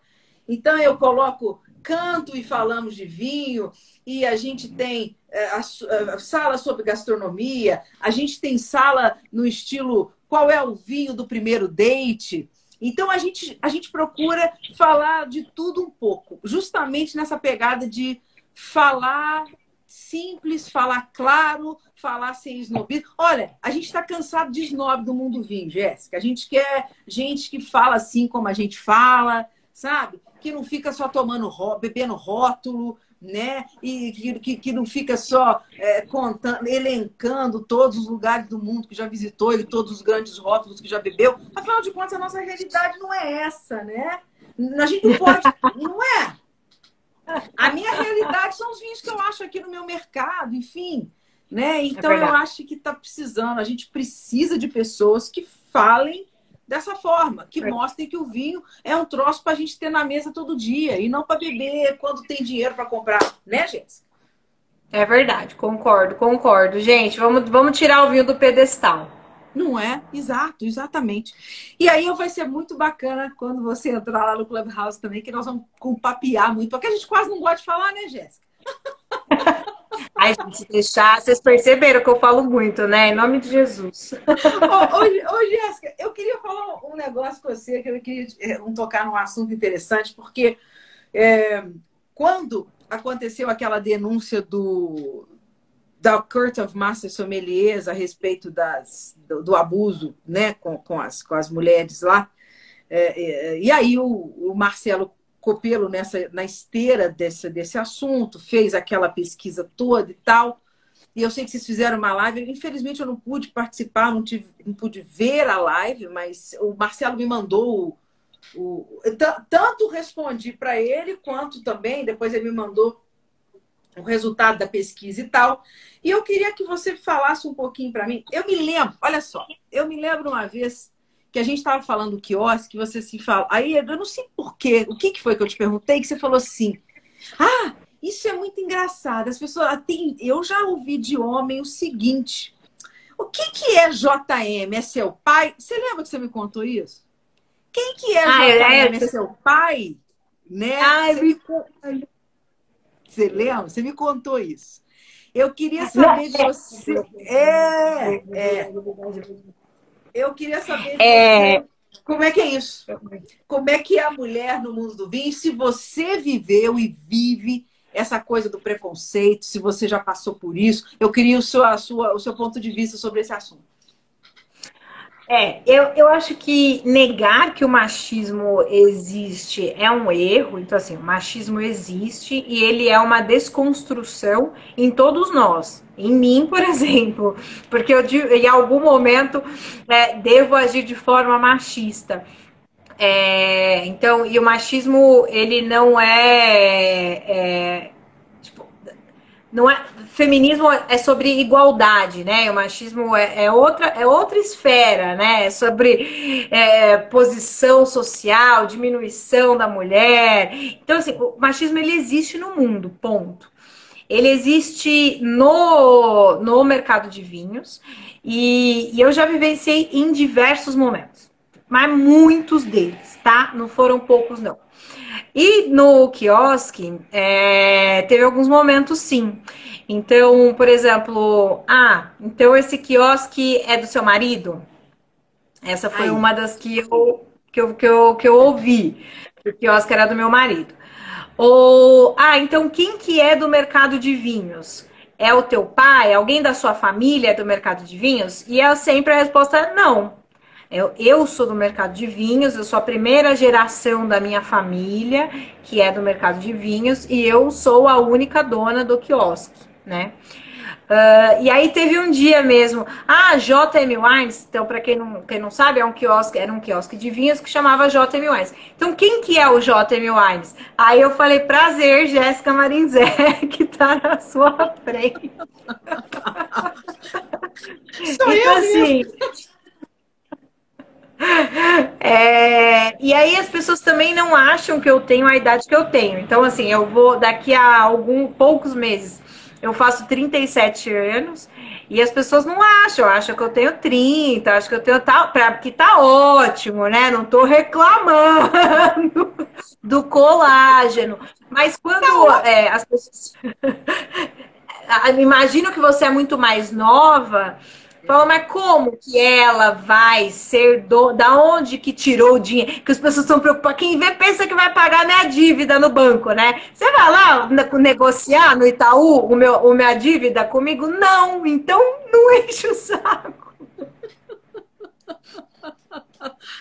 Então eu coloco canto e falamos de vinho, e a gente tem é, a, a, sala sobre gastronomia, a gente tem sala no estilo qual é o vinho do primeiro date. Então a gente, a gente procura falar de tudo um pouco, justamente nessa pegada de falar simples, falar claro, falar sem snobismo. Olha, a gente está cansado de snob do mundo vinho, Jéssica. A gente quer gente que fala assim como a gente fala, sabe? Que não fica só tomando, bebendo rótulo, né? E que, que não fica só é, contando, elencando todos os lugares do mundo que já visitou e todos os grandes rótulos que já bebeu. Afinal de contas, a nossa realidade não é essa, né? A gente não pode, não é? A minha realidade são os vinhos que eu acho aqui no meu mercado, enfim. Né? Então é eu acho que está precisando, a gente precisa de pessoas que falem dessa forma, que é. mostrem que o vinho é um troço para a gente ter na mesa todo dia e não para beber quando tem dinheiro para comprar, né, Jéssica? É verdade, concordo, concordo. Gente, vamos, vamos tirar o vinho do pedestal. Não é? Exato, exatamente. E aí vai ser muito bacana quando você entrar lá no Clubhouse também, que nós vamos papiar muito, porque a gente quase não gosta de falar, né, Jéssica? Ai, gente, deixar. Vocês perceberam que eu falo muito, né? Em nome de Jesus. Hoje, ô, Jéssica, eu queria falar um negócio com você, que eu queria um, tocar num assunto interessante, porque é, quando aconteceu aquela denúncia do, da Court of Master Sommeliers a respeito das, do, do abuso né, com, com, as, com as mulheres lá. É, é, e aí o, o, Marcelo Copelo, nessa, na esteira desse, desse assunto, fez aquela pesquisa toda e tal. E eu sei que vocês fizeram uma live. Infelizmente eu não pude participar, não, tive, não pude ver a live, mas o Marcelo me mandou o, o tanto respondi para ele quanto também depois ele me mandou o resultado da pesquisa e tal. E eu queria que você falasse um pouquinho para mim. Eu me lembro, olha só, eu me lembro uma vez que a gente estava falando do quiosque, que você se fala. Aí eu não sei porquê, o que, que foi que eu te perguntei, que você falou assim: Ah, isso é muito engraçado. As pessoas têm. Eu já ouvi de homem o seguinte: O que, que é JM? É seu pai? Você lembra que você me contou isso? Quem que é ah, JM? É, é seu pai? Né? Ai, você... me... Você lembra? Você me contou isso. Eu queria saber de você. É, é. Eu queria saber de é... você. Como é que é isso? Como é que é a mulher no mundo do vinho? Se você viveu e vive essa coisa do preconceito, se você já passou por isso, eu queria o seu, a sua, o seu ponto de vista sobre esse assunto. É, eu, eu acho que negar que o machismo existe é um erro. Então, assim, o machismo existe e ele é uma desconstrução em todos nós. Em mim, por exemplo, porque eu em algum momento é, devo agir de forma machista. É, então, e o machismo, ele não é, é não é feminismo é sobre igualdade, né? O machismo é, é outra é outra esfera, né? É sobre é, posição social, diminuição da mulher. Então assim, o machismo ele existe no mundo, ponto. Ele existe no, no mercado de vinhos e, e eu já vivenciei em diversos momentos, mas muitos deles, tá? Não foram poucos não. E no quiosque, é, teve alguns momentos sim. Então, por exemplo, ah, então esse quiosque é do seu marido? Essa foi Ai. uma das que eu, que, eu, que, eu, que eu ouvi. O quiosque era do meu marido. Ou, ah, então quem que é do mercado de vinhos? É o teu pai? Alguém da sua família é do mercado de vinhos? E é sempre a resposta não. Eu, eu sou do mercado de vinhos, eu sou a primeira geração da minha família que é do mercado de vinhos e eu sou a única dona do quiosque, né? Uh, e aí teve um dia mesmo, ah, JM Wines, então para quem não, quem não sabe, é um quiosque, era um quiosque de vinhos que chamava JM Wines. Então quem que é o JM Wines? Aí eu falei, prazer, Jéssica Marinzé, que tá na sua frente. Sou então, eu assim, é, e aí as pessoas também não acham que eu tenho a idade que eu tenho. Então, assim, eu vou daqui a algum poucos meses, eu faço 37 anos e as pessoas não acham, acham que eu tenho 30, acham que eu tenho tal, pra, que tá ótimo, né? Não tô reclamando do colágeno. Mas quando tá é, as pessoas imagino que você é muito mais nova Fala, mas como que ela vai ser do... da onde que tirou o dinheiro? Que as pessoas estão preocupadas. Quem vê pensa que vai pagar minha dívida no banco, né? Você vai lá negociar no Itaú o meu, o minha dívida comigo? Não, então não enche o saco.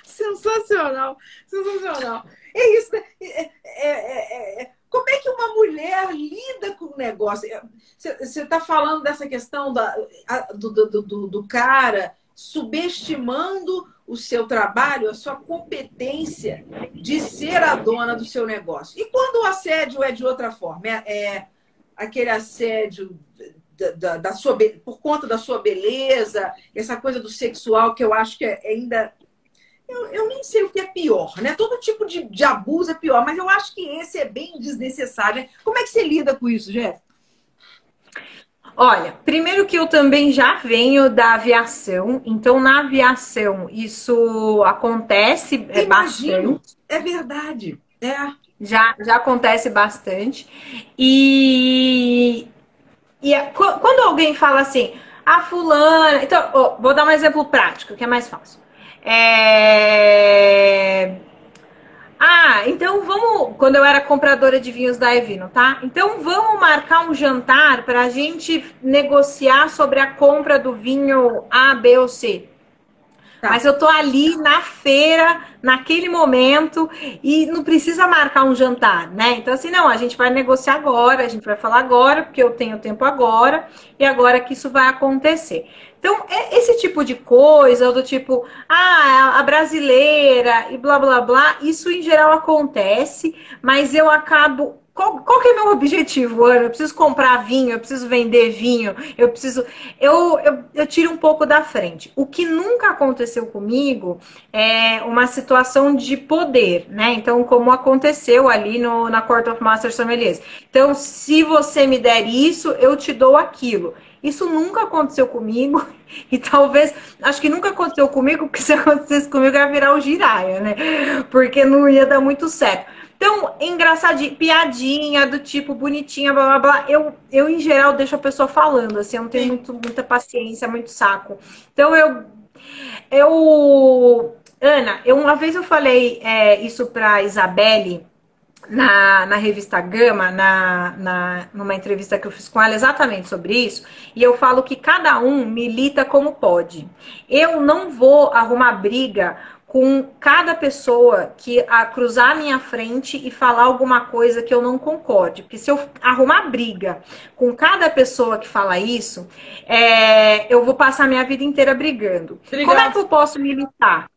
Sensacional, sensacional. É isso, né? É, é, é, é como é que uma mulher lida com o negócio? Você está falando dessa questão da, do, do, do, do cara subestimando o seu trabalho, a sua competência de ser a dona do seu negócio. E quando o assédio é de outra forma? É, é aquele assédio da, da, da, sua, por conta da sua beleza, essa coisa do sexual que eu acho que é ainda eu, eu nem sei o que é pior, né? Todo tipo de, de abuso é pior, mas eu acho que esse é bem desnecessário. Como é que você lida com isso, Jeff? Olha, primeiro que eu também já venho da aviação, então na aviação isso acontece é bastante. É verdade, é. Já, já acontece bastante. E, e quando alguém fala assim, a ah, fulana. Então, oh, vou dar um exemplo prático, que é mais fácil. É... Ah, então vamos. Quando eu era compradora de vinhos da Evino, tá? Então vamos marcar um jantar para a gente negociar sobre a compra do vinho A, B ou C. Tá. Mas eu tô ali na feira, naquele momento, e não precisa marcar um jantar, né? Então, assim, não, a gente vai negociar agora, a gente vai falar agora, porque eu tenho tempo agora, e agora que isso vai acontecer. Então, é esse tipo de coisa, do tipo, ah, a brasileira e blá blá blá, isso em geral acontece, mas eu acabo qual, qual que é meu objetivo, Ana? Eu preciso comprar vinho, eu preciso vender vinho, eu preciso. Eu, eu, eu tiro um pouco da frente. O que nunca aconteceu comigo é uma situação de poder, né? Então, como aconteceu ali no, na Court of Master Sommeliers. Então, se você me der isso, eu te dou aquilo. Isso nunca aconteceu comigo e talvez, acho que nunca aconteceu comigo, porque se acontecesse comigo ia virar o giraia, né? Porque não ia dar muito certo. Então, engraçadinho, piadinha do tipo bonitinha, blá blá blá. Eu, eu em geral, deixo a pessoa falando, assim, eu não tenho muito, muita paciência, muito saco. Então, eu. Eu. Ana, eu, uma vez eu falei é, isso pra Isabelle na, na revista Gama, na, na, numa entrevista que eu fiz com ela exatamente sobre isso, e eu falo que cada um milita como pode. Eu não vou arrumar briga com cada pessoa que a cruzar a minha frente e falar alguma coisa que eu não concorde. Porque se eu arrumar briga com cada pessoa que fala isso, é, eu vou passar minha vida inteira brigando. Como é que eu posso militar?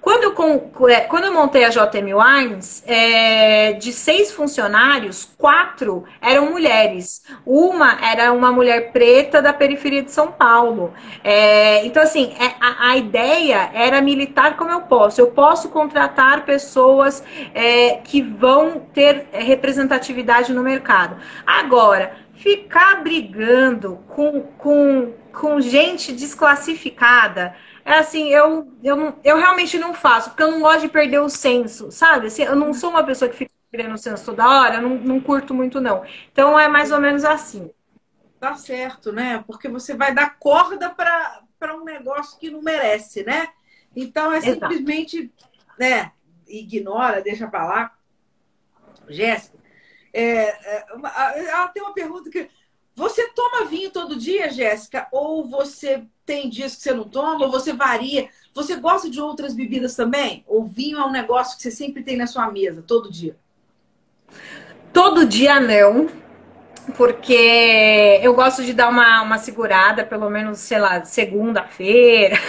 Quando eu, é, quando eu montei a JM Wines, é, de seis funcionários, quatro eram mulheres. Uma era uma mulher preta da periferia de São Paulo. É, então, assim, é, a, a, ideia era militar como eu posso. Eu posso contratar pessoas é, que vão ter representatividade no mercado. Agora, ficar brigando com, com, com gente desclassificada assim, eu, eu, eu realmente não faço, porque eu não gosto de perder o senso, sabe? Assim, eu não sou uma pessoa que fica perdendo o senso toda hora, eu não, não curto muito, não. Então é mais ou menos assim. Tá certo, né? Porque você vai dar corda para um negócio que não merece, né? Então é simplesmente, né? Ignora, deixa para lá. Jéssica, é, é, ela tem uma pergunta que. Você toma vinho todo dia, Jéssica? Ou você tem dias que você não toma, ou você varia. Você gosta de outras bebidas também? Ou vinho é um negócio que você sempre tem na sua mesa, todo dia? Todo dia não, porque eu gosto de dar uma, uma segurada, pelo menos, sei lá, segunda-feira.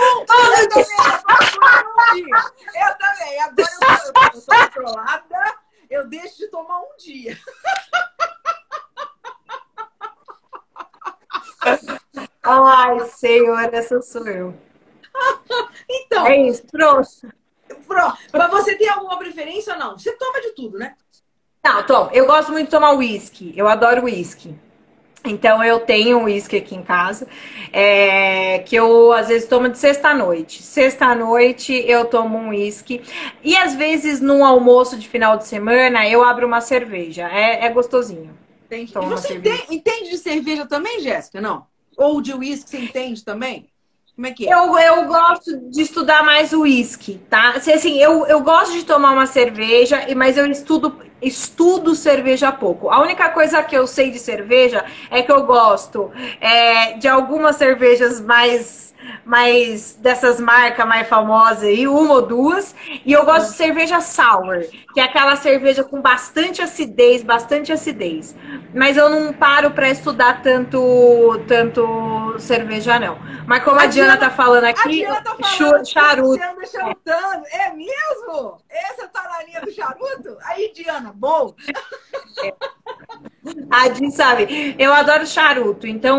eu também, eu também. Agora eu, eu tô controlada, eu deixo de tomar um dia. Ai, senhor, essa sou eu. então. É isso, trouxa. Mas você tem alguma preferência ou não? Você toma de tudo, né? Não, tomo. Eu gosto muito de tomar uísque. Eu adoro uísque. Então eu tenho um uísque aqui em casa, é, que eu às vezes tomo de sexta noite. Sexta noite eu tomo um uísque. E às vezes no almoço de final de semana eu abro uma cerveja. É, é gostosinho. Entendi. E você entende, entende, de cerveja também, Jéssica? Não? Ou de uísque, você entende também? Como é que é? Eu, eu gosto de estudar mais o uísque, tá? Assim, eu, eu gosto de tomar uma cerveja, mas eu estudo, estudo cerveja pouco. A única coisa que eu sei de cerveja é que eu gosto é, de algumas cervejas mais mais dessas marcas mais famosas aí, uma ou duas. E eu gosto de cerveja sour, que é aquela cerveja com bastante acidez, bastante acidez. Mas eu não paro para estudar tanto tanto cerveja não. Mas como a, a Diana, Diana tá falando aqui, a Diana tá falando charuto. É mesmo? Essa tá na linha do charuto? Aí, Diana, bom. É. A Jean sabe, eu adoro charuto, então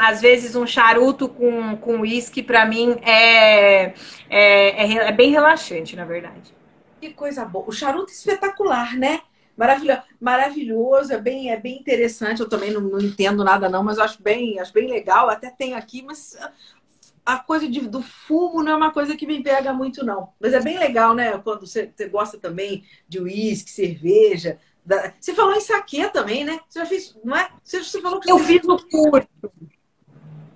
às vezes um charuto com, com uísque para mim é, é, é, é, bem relaxante, na verdade. Que coisa boa. O charuto é espetacular, né? Maravilhoso, maravilhoso, é bem, é bem interessante. Eu também não, não entendo nada, não, mas acho bem, acho bem legal. Até tem aqui, mas a coisa de, do fumo não é uma coisa que me pega muito, não. Mas é bem legal, né? Quando você, você gosta também de uísque, cerveja. Da... Você falou em saque também, né? Você já fez, não é? Você, você falou que eu fiz o curso.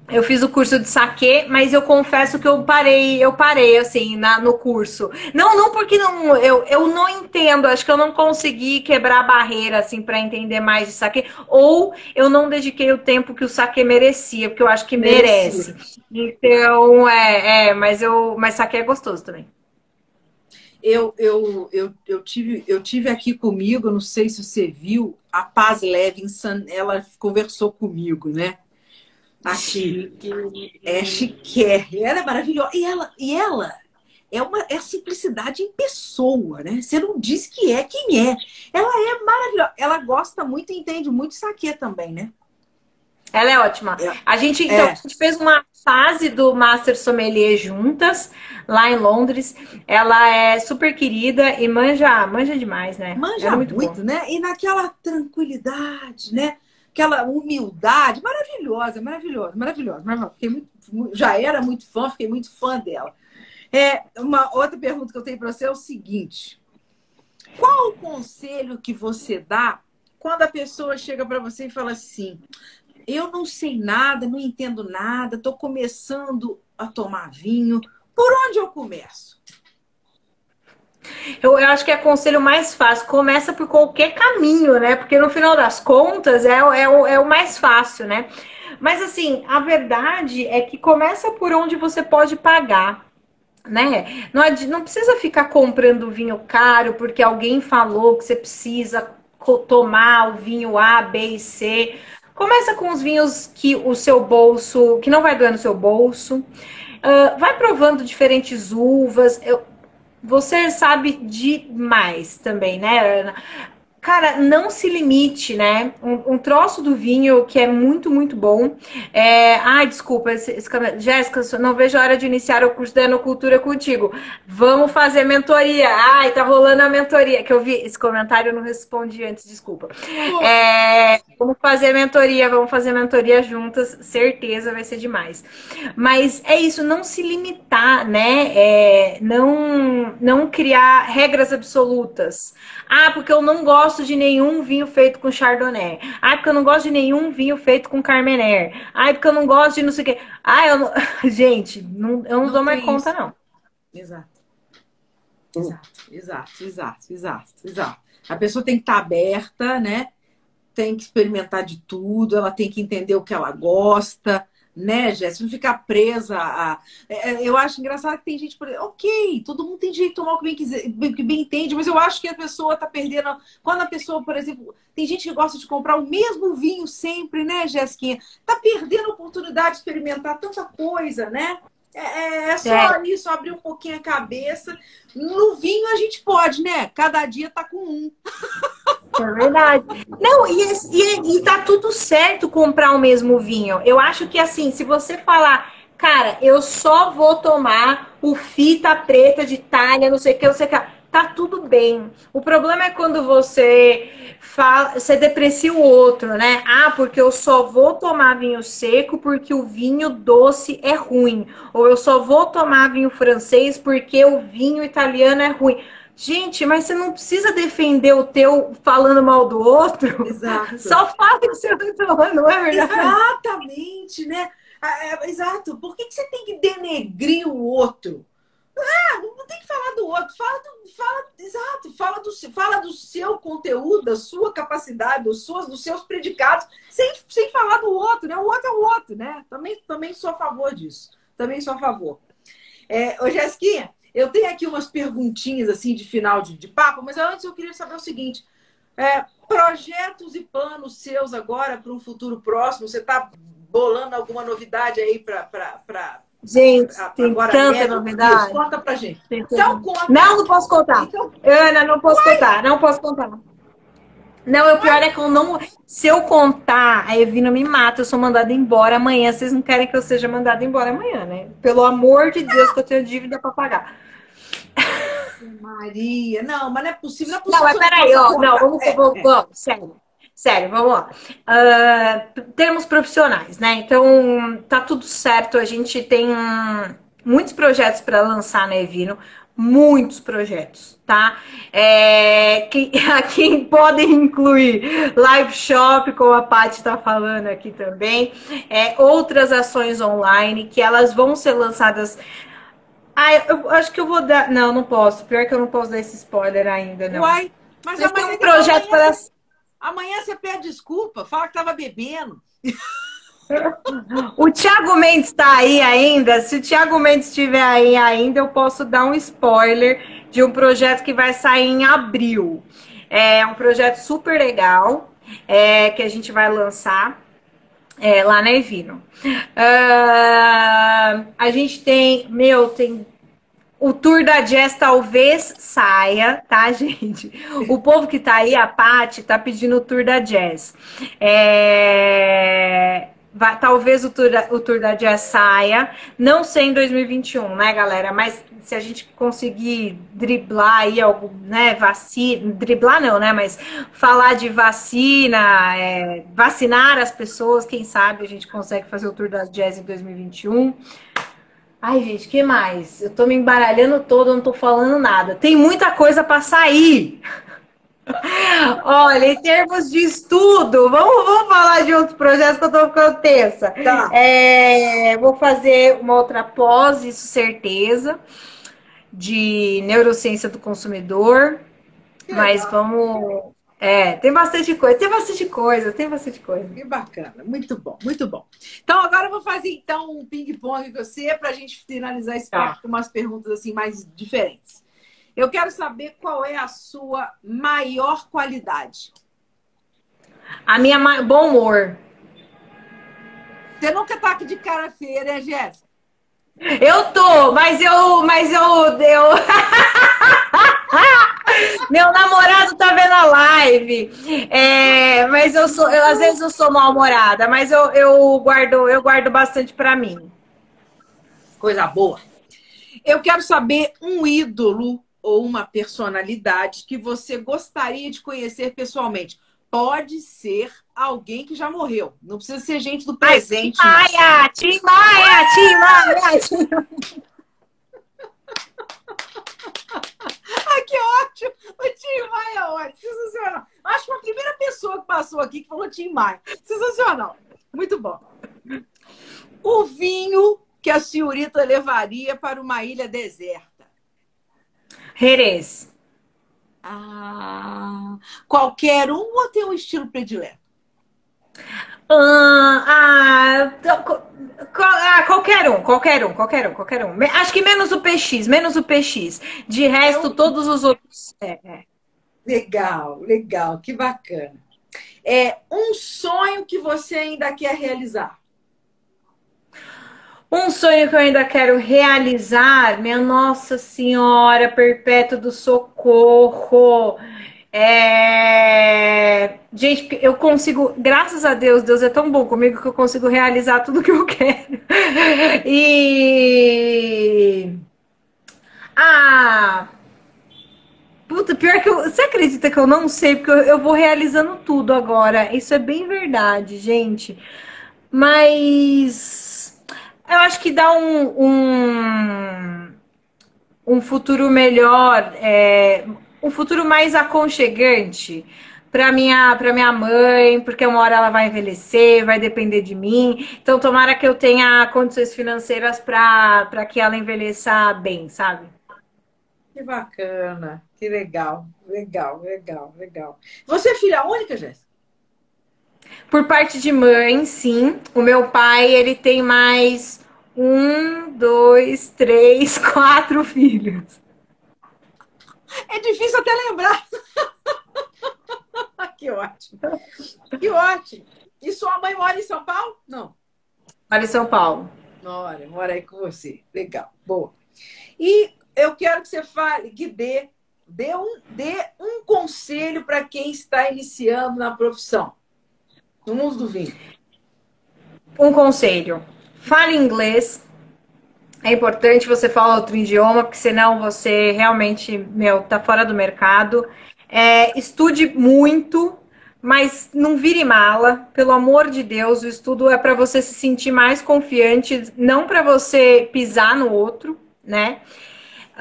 Eu fiz o curso de saque, mas eu confesso que eu parei, eu parei assim na, no curso. Não, não porque não, eu, eu não entendo, acho que eu não consegui quebrar a barreira assim para entender mais de saque, ou eu não dediquei o tempo que o saque merecia, porque eu acho que merece. merece. Então, é, é, mas eu, mas saque é gostoso também eu, eu, eu, eu, tive, eu tive aqui comigo, não sei se você viu, a Paz Levinson, ela conversou comigo, né? Aqui. É chique. Ela é maravilhosa. E ela, e ela é uma é a simplicidade em pessoa, né? Você não diz que é quem é. Ela é maravilhosa. Ela gosta muito e entende muito saque também, né? Ela é ótima. É. A gente, então, é. a gente fez uma fase do Master Sommelier juntas, lá em Londres. Ela é super querida e manja, manja demais, né? Manja é muito, muito né? E naquela tranquilidade, né? Aquela humildade maravilhosa, maravilhosa, maravilhosa. Fiquei muito, já era muito fã, fiquei muito fã dela. É, uma outra pergunta que eu tenho para você é o seguinte: qual o conselho que você dá quando a pessoa chega para você e fala assim: eu não sei nada, não entendo nada, estou começando a tomar vinho. Por onde eu começo? Eu, eu, acho que é conselho mais fácil. Começa por qualquer caminho, né? Porque no final das contas é, é, o, é o mais fácil, né? Mas assim, a verdade é que começa por onde você pode pagar. Né? Não, não precisa ficar comprando vinho caro porque alguém falou que você precisa tomar o vinho A, B e C. Começa com os vinhos que o seu bolso, que não vai doer no seu bolso. Uh, vai provando diferentes uvas. Eu, você sabe demais também, né, Ana? Cara, não se limite, né? Um, um, troço do vinho que é muito, muito bom. É... Ai, desculpa, esse, esse... Jéssica, não vejo a hora de iniciar o curso da Enocultura contigo. Vamos fazer mentoria. Ai, tá rolando a mentoria. Que eu vi esse comentário, eu não respondi antes, desculpa. É... Vamos fazer mentoria, vamos fazer mentoria juntas, certeza vai ser demais. Mas é isso, não se limitar, né? É... Não, não criar regras absolutas. Ah, porque eu não gosto gosto de nenhum vinho feito com Chardonnay. Ai, porque eu não gosto de nenhum vinho feito com Carmener. Ai, porque eu não gosto de não sei o quê. Ai, eu não... Gente, não, eu não, não dou mais conta, isso. não. Exato. Exato, exato, exato, exato, exato. A pessoa tem que estar aberta, né? Tem que experimentar de tudo, ela tem que entender o que ela gosta, né, Jéssica? Não ficar presa a. É, é, eu acho engraçado que tem gente, por ok, todo mundo tem direito de tomar o que bem, quiser, que bem entende, mas eu acho que a pessoa tá perdendo. Quando a pessoa, por exemplo, tem gente que gosta de comprar o mesmo vinho sempre, né, Jéssica? Tá perdendo a oportunidade de experimentar tanta coisa, né? É, é, é só é. isso, abrir um pouquinho a cabeça. No vinho a gente pode, né? Cada dia tá com um. É verdade. Não, e, e, e tá tudo certo comprar o mesmo vinho. Eu acho que assim, se você falar, cara, eu só vou tomar o fita preta de Itália, não sei o que, não sei o que tá tudo bem. O problema é quando você fala, você deprecia o outro, né? Ah, porque eu só vou tomar vinho seco porque o vinho doce é ruim, ou eu só vou tomar vinho francês porque o vinho italiano é ruim. Gente, mas você não precisa defender o teu falando mal do outro. Exato. Só fala que você tá não é verdade? Exatamente, né? É, exato. Por que, você tem que denegrir o outro? Ah, não tem que falar do outro, fala fala do, seu conteúdo, da sua capacidade, dos seus, dos seus predicados, sem, sem falar do outro, né? O outro é o outro, né? Também, também sou a favor disso. Também sou a favor. É, ô, Jéssica, eu tenho aqui umas perguntinhas assim de final de, de papo, mas antes eu queria saber o seguinte: é, projetos e planos seus agora para um futuro próximo? Você está bolando alguma novidade aí para Gente, tem Agora, tanta é, novidade. Isso, conta pra gente. Então, conta. Não, não posso contar. Então... Ana, não posso contar. Não posso contar. Não, o pior é que eu não. Se eu contar, a Evina me mata, eu sou mandada embora amanhã. Vocês não querem que eu seja mandada embora amanhã, né? Pelo amor de Deus, que eu tenho dívida pra pagar. Maria, não, mas não é possível. Não, é possível não mas peraí, ó. Não, vamos, é, vamos, é. vamos, sério. Sério, vamos lá. Uh, termos profissionais, né? Então, tá tudo certo. A gente tem muitos projetos para lançar na Evino, muitos projetos, tá? É, que, a quem podem incluir live shop, como a Paty está falando aqui também, é, outras ações online que elas vão ser lançadas. Ah, eu acho que eu vou dar. Não, não posso. Pior que eu não posso dar esse spoiler ainda, não. Uai, mas, mas tem um projeto para. Amanhã você pede desculpa, fala que estava bebendo. O Thiago Mendes está aí ainda. Se o Thiago Mendes estiver aí ainda, eu posso dar um spoiler de um projeto que vai sair em abril. É um projeto super legal é, que a gente vai lançar é, lá na Evino. Uh, a gente tem, meu, tem o tour da Jazz talvez saia, tá, gente? O povo que tá aí, a Paty, tá pedindo o tour da Jazz. É... Vai, talvez o tour, da, o tour da Jazz saia, não sei em 2021, né, galera? Mas se a gente conseguir driblar aí algum, né, vacina, driblar não, né, mas falar de vacina, é, vacinar as pessoas, quem sabe a gente consegue fazer o tour da Jazz em 2021. Ai, gente, que mais? Eu tô me embaralhando todo, não tô falando nada. Tem muita coisa para sair. Olha, em termos de estudo, vamos, vamos falar de outros projetos que eu tô ficando tensa. Tá. É, vou fazer uma outra pós, isso certeza, de neurociência do consumidor. Mas vamos é, tem bastante coisa, tem bastante coisa, tem bastante coisa. Que bacana, muito bom, muito bom. Então agora eu vou fazer então um ping-pong com você para a gente finalizar esse tá. papo com umas perguntas assim mais diferentes. Eu quero saber qual é a sua maior qualidade. A minha bom humor. Você nunca tá aqui de cara feia, né, Jéssica? Eu tô, mas eu, mas eu, eu... Meu namorado tá vendo a live. É, mas eu sou, eu, às vezes eu sou mal-humorada, mas eu, eu guardo, eu guardo bastante para mim. Coisa boa. Eu quero saber um ídolo ou uma personalidade que você gostaria de conhecer pessoalmente. Pode ser alguém que já morreu. Não precisa ser gente do presente. Tim Maia! Tim Maia! Tim Maia! ah, que ótimo! O Tim Maia é ótimo. Sensacional. Acho que a primeira pessoa que passou aqui que falou Tim Maia. Sensacional. Muito bom. O vinho que a senhorita levaria para uma ilha deserta? Jerez. Ah, qualquer um ou tem um estilo predileto? Ah, ah, ah, qualquer um, qualquer um, qualquer um, qualquer um. Acho que menos o PX, menos o PX. De resto, Eu... todos os outros. É, é. Legal, legal, que bacana. É um sonho que você ainda quer realizar? Um sonho que eu ainda quero realizar, minha Nossa Senhora Perpétua do Socorro. É... Gente, eu consigo, graças a Deus, Deus é tão bom comigo que eu consigo realizar tudo que eu quero. E. Ah! Puta, pior que eu. Você acredita que eu não sei? Porque eu, eu vou realizando tudo agora. Isso é bem verdade, gente. Mas eu acho que dá um, um, um futuro melhor, é, um futuro mais aconchegante para minha para minha mãe, porque uma hora ela vai envelhecer, vai depender de mim. Então tomara que eu tenha condições financeiras para que ela envelheça bem, sabe? Que bacana, que legal, legal, legal, legal. Você é filha única, Jéssica? Por parte de mãe, sim. O meu pai, ele tem mais um, dois, três, quatro filhos. É difícil até lembrar. que ótimo. Que ótimo. E sua mãe mora em São Paulo? Não. Mora em São Paulo. Mora, mora aí com você. Legal, boa. E eu quero que você fale, que dê, dê um, dê um conselho para quem está iniciando na profissão, no mundo do vinho. Um conselho Fale inglês. É importante você falar outro idioma, porque senão você realmente, meu, tá fora do mercado. É, estude muito, mas não vire mala, pelo amor de Deus. O estudo é para você se sentir mais confiante, não para você pisar no outro, né?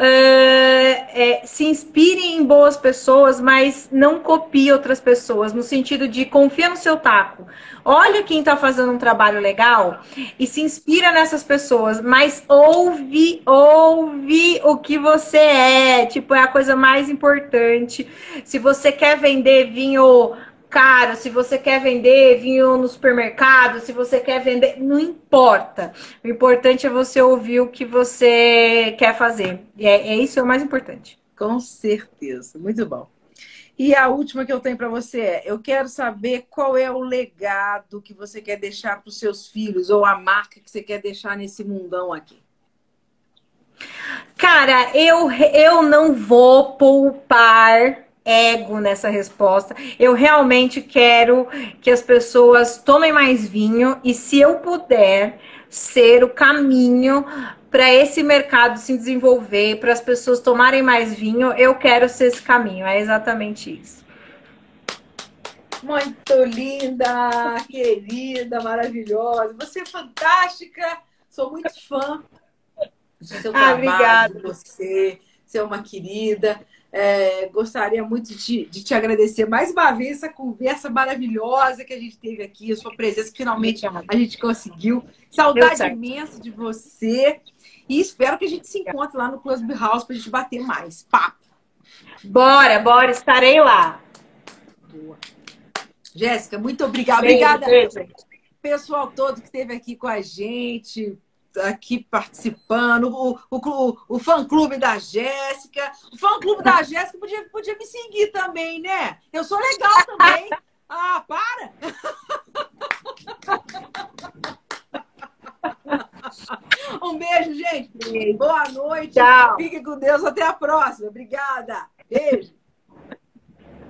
Uh, é, se inspire em boas pessoas, mas não copie outras pessoas, no sentido de confia no seu taco. Olha quem está fazendo um trabalho legal e se inspira nessas pessoas, mas ouve, ouve o que você é. Tipo, é a coisa mais importante. Se você quer vender vinho caro, se você quer vender vinho no supermercado, se você quer vender, não importa. O importante é você ouvir o que você quer fazer. E é, é isso é o mais importante. Com certeza, muito bom. E a última que eu tenho para você é: eu quero saber qual é o legado que você quer deixar para os seus filhos ou a marca que você quer deixar nesse mundão aqui. Cara, eu, eu não vou poupar ego nessa resposta. Eu realmente quero que as pessoas tomem mais vinho e, se eu puder, ser o caminho para esse mercado se desenvolver, para as pessoas tomarem mais vinho, eu quero ser esse caminho. É exatamente isso. Muito linda, querida, maravilhosa. Você é fantástica. Sou muito fã do seu ah, trabalho, obrigada. de você. Você é uma querida. É, gostaria muito de, de, te agradecer mais uma vez essa conversa maravilhosa que a gente teve aqui, a sua presença, finalmente a gente conseguiu. Saudade imensa de você. E espero que a gente se encontre lá no Clubhouse para a gente bater mais papo. Bora, bora, estarei lá. Boa. Jéssica, muito obrigada. Beijo, obrigada, beijo. pessoal todo que esteve aqui com a gente aqui participando, o, o, o fã-clube da Jéssica. O fã-clube da Jéssica podia, podia me seguir também, né? Eu sou legal também. Ah, para! Um beijo, gente. Boa noite. Tchau. Fique com Deus. Até a próxima. Obrigada. Beijo.